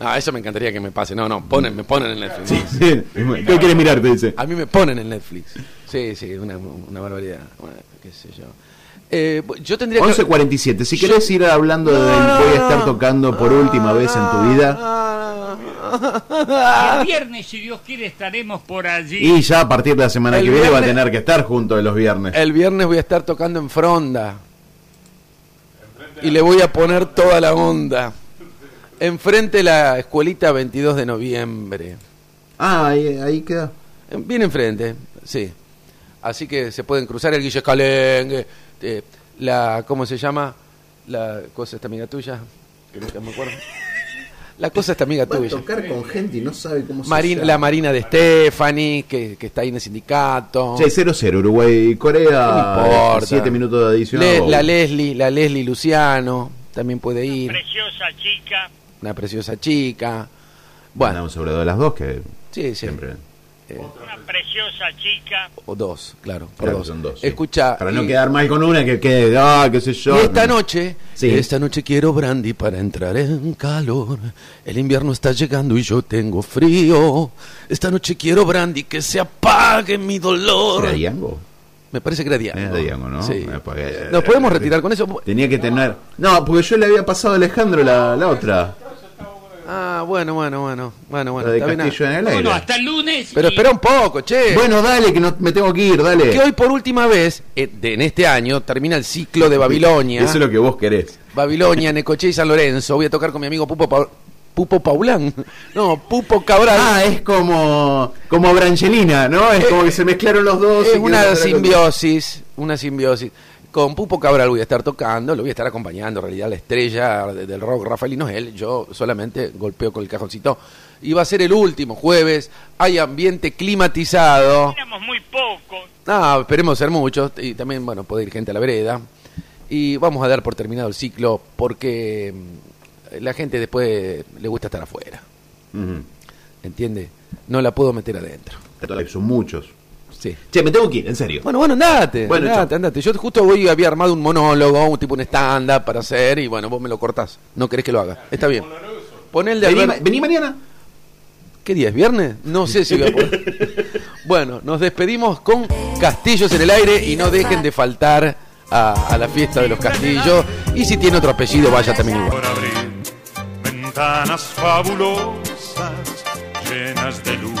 S3: No, eso me encantaría que me pase. No, no, ponen, me ponen en Netflix.
S2: Sí, ¿Qué quieres mirar? Te dice.
S3: A mí me ponen en Netflix. Sí, sí, una, una barbaridad. Bueno, qué sé yo. Eh, yo tendría que...
S2: 11.47. Si querés ir hablando del voy a estar tocando por última vez en tu vida.
S6: Y el viernes, si Dios quiere, estaremos por allí.
S2: Y ya a partir de la semana
S3: El
S2: que viene va a tener que estar junto de los viernes.
S3: El viernes voy a estar tocando en Fronda. Y le voy a poner toda la onda. Enfrente de la escuelita 22 de noviembre.
S2: Ah, ahí, ahí queda.
S3: Bien enfrente, sí. Así que se pueden cruzar el Guille Escalengue, eh, la, ¿cómo se llama? La cosa esta amiga tuya, que nunca me acuerdo. La cosa esta amiga
S2: Va a
S3: tuya.
S2: tocar con gente y no sabe cómo se
S3: Marin-
S2: llama.
S3: la Marina de Stephanie, que, que está ahí en el sindicato.
S2: Sí, 0-0, Uruguay, Corea,
S3: No importa.
S2: 7 minutos de adición.
S3: Le- la Leslie, la Leslie Luciano, también puede ir.
S6: Preciosa chica.
S3: Una preciosa chica. Bueno,
S2: Bueno, sobre de las dos que
S3: sí, sí.
S2: siempre.
S6: Una preciosa chica.
S3: O dos, claro, por
S2: Claro,
S3: dos.
S2: son dos, sí.
S3: Escucha.
S2: Para no
S3: y-
S2: quedar mal con una que quede, ah, qué sé yo.
S3: Y esta noche,
S2: Sí.
S3: esta noche quiero brandy para entrar en calor. El invierno está llegando y yo tengo frío. Esta noche quiero brandy que se apague mi dolor.
S2: ¿Era Diango?
S3: Me parece que era Diango.
S2: Era Diango, ¿no?
S3: Sí.
S2: Eh,
S3: Nos podemos retirar con eso.
S2: Tenía que tener. No, porque yo le había pasado a Alejandro la, la otra.
S3: Ah, bueno, bueno, bueno, bueno, bueno.
S2: La de
S3: está bien.
S2: Castillo en el aire.
S6: Bueno, hasta el lunes.
S3: Pero
S6: y-
S3: espera un poco, che.
S2: Bueno, dale, que no, me tengo que ir, dale.
S3: que hoy por última vez, eh, de- en este año, termina el ciclo de Babilonia.
S2: Eso es lo que vos querés.
S3: Babilonia, [laughs] Necoche y San Lorenzo. Voy a tocar con mi amigo Pupo, Pupo Paulán. [laughs] No, Pupo Cabral.
S2: Ah, es como como Brangelina, ¿no? Es como que se mezclaron los dos.
S3: Es una simbiosis, una simbiosis. Con Pupo Cabral voy a estar tocando, lo voy a estar acompañando, en realidad la estrella de- del rock, Rafaelino es él, yo solamente golpeo con el cajoncito. Y va a ser el último jueves, hay ambiente climatizado.
S6: Éramos muy pocos.
S3: No, esperemos ser muchos, y también, bueno, puede ir gente a la vereda. Y vamos a dar por terminado el ciclo, porque mm, la gente después le gusta estar afuera,
S2: Ujú.
S3: ¿entiende? No la puedo meter adentro.
S2: Son muchos.
S3: Sí.
S2: Che, me tengo que ir, en serio.
S3: Bueno, bueno, andate,
S2: Bueno,
S3: andate, andate. Yo justo hoy había armado un monólogo, un tipo un stand-up para hacer, y bueno, vos me lo cortás. No querés que lo haga. Está bien. Pon el de
S2: Vení,
S3: Albert-
S2: vení mañana.
S3: ¿Qué día es? ¿Viernes? No sé si voy a poder. [laughs] Bueno, nos despedimos con castillos en el aire y no dejen de faltar a, a la fiesta de los castillos. Y si tiene otro apellido, vaya también igual.
S13: por abrir ventanas fabulosas llenas de luz,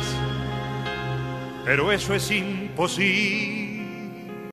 S13: pero eso es imposible.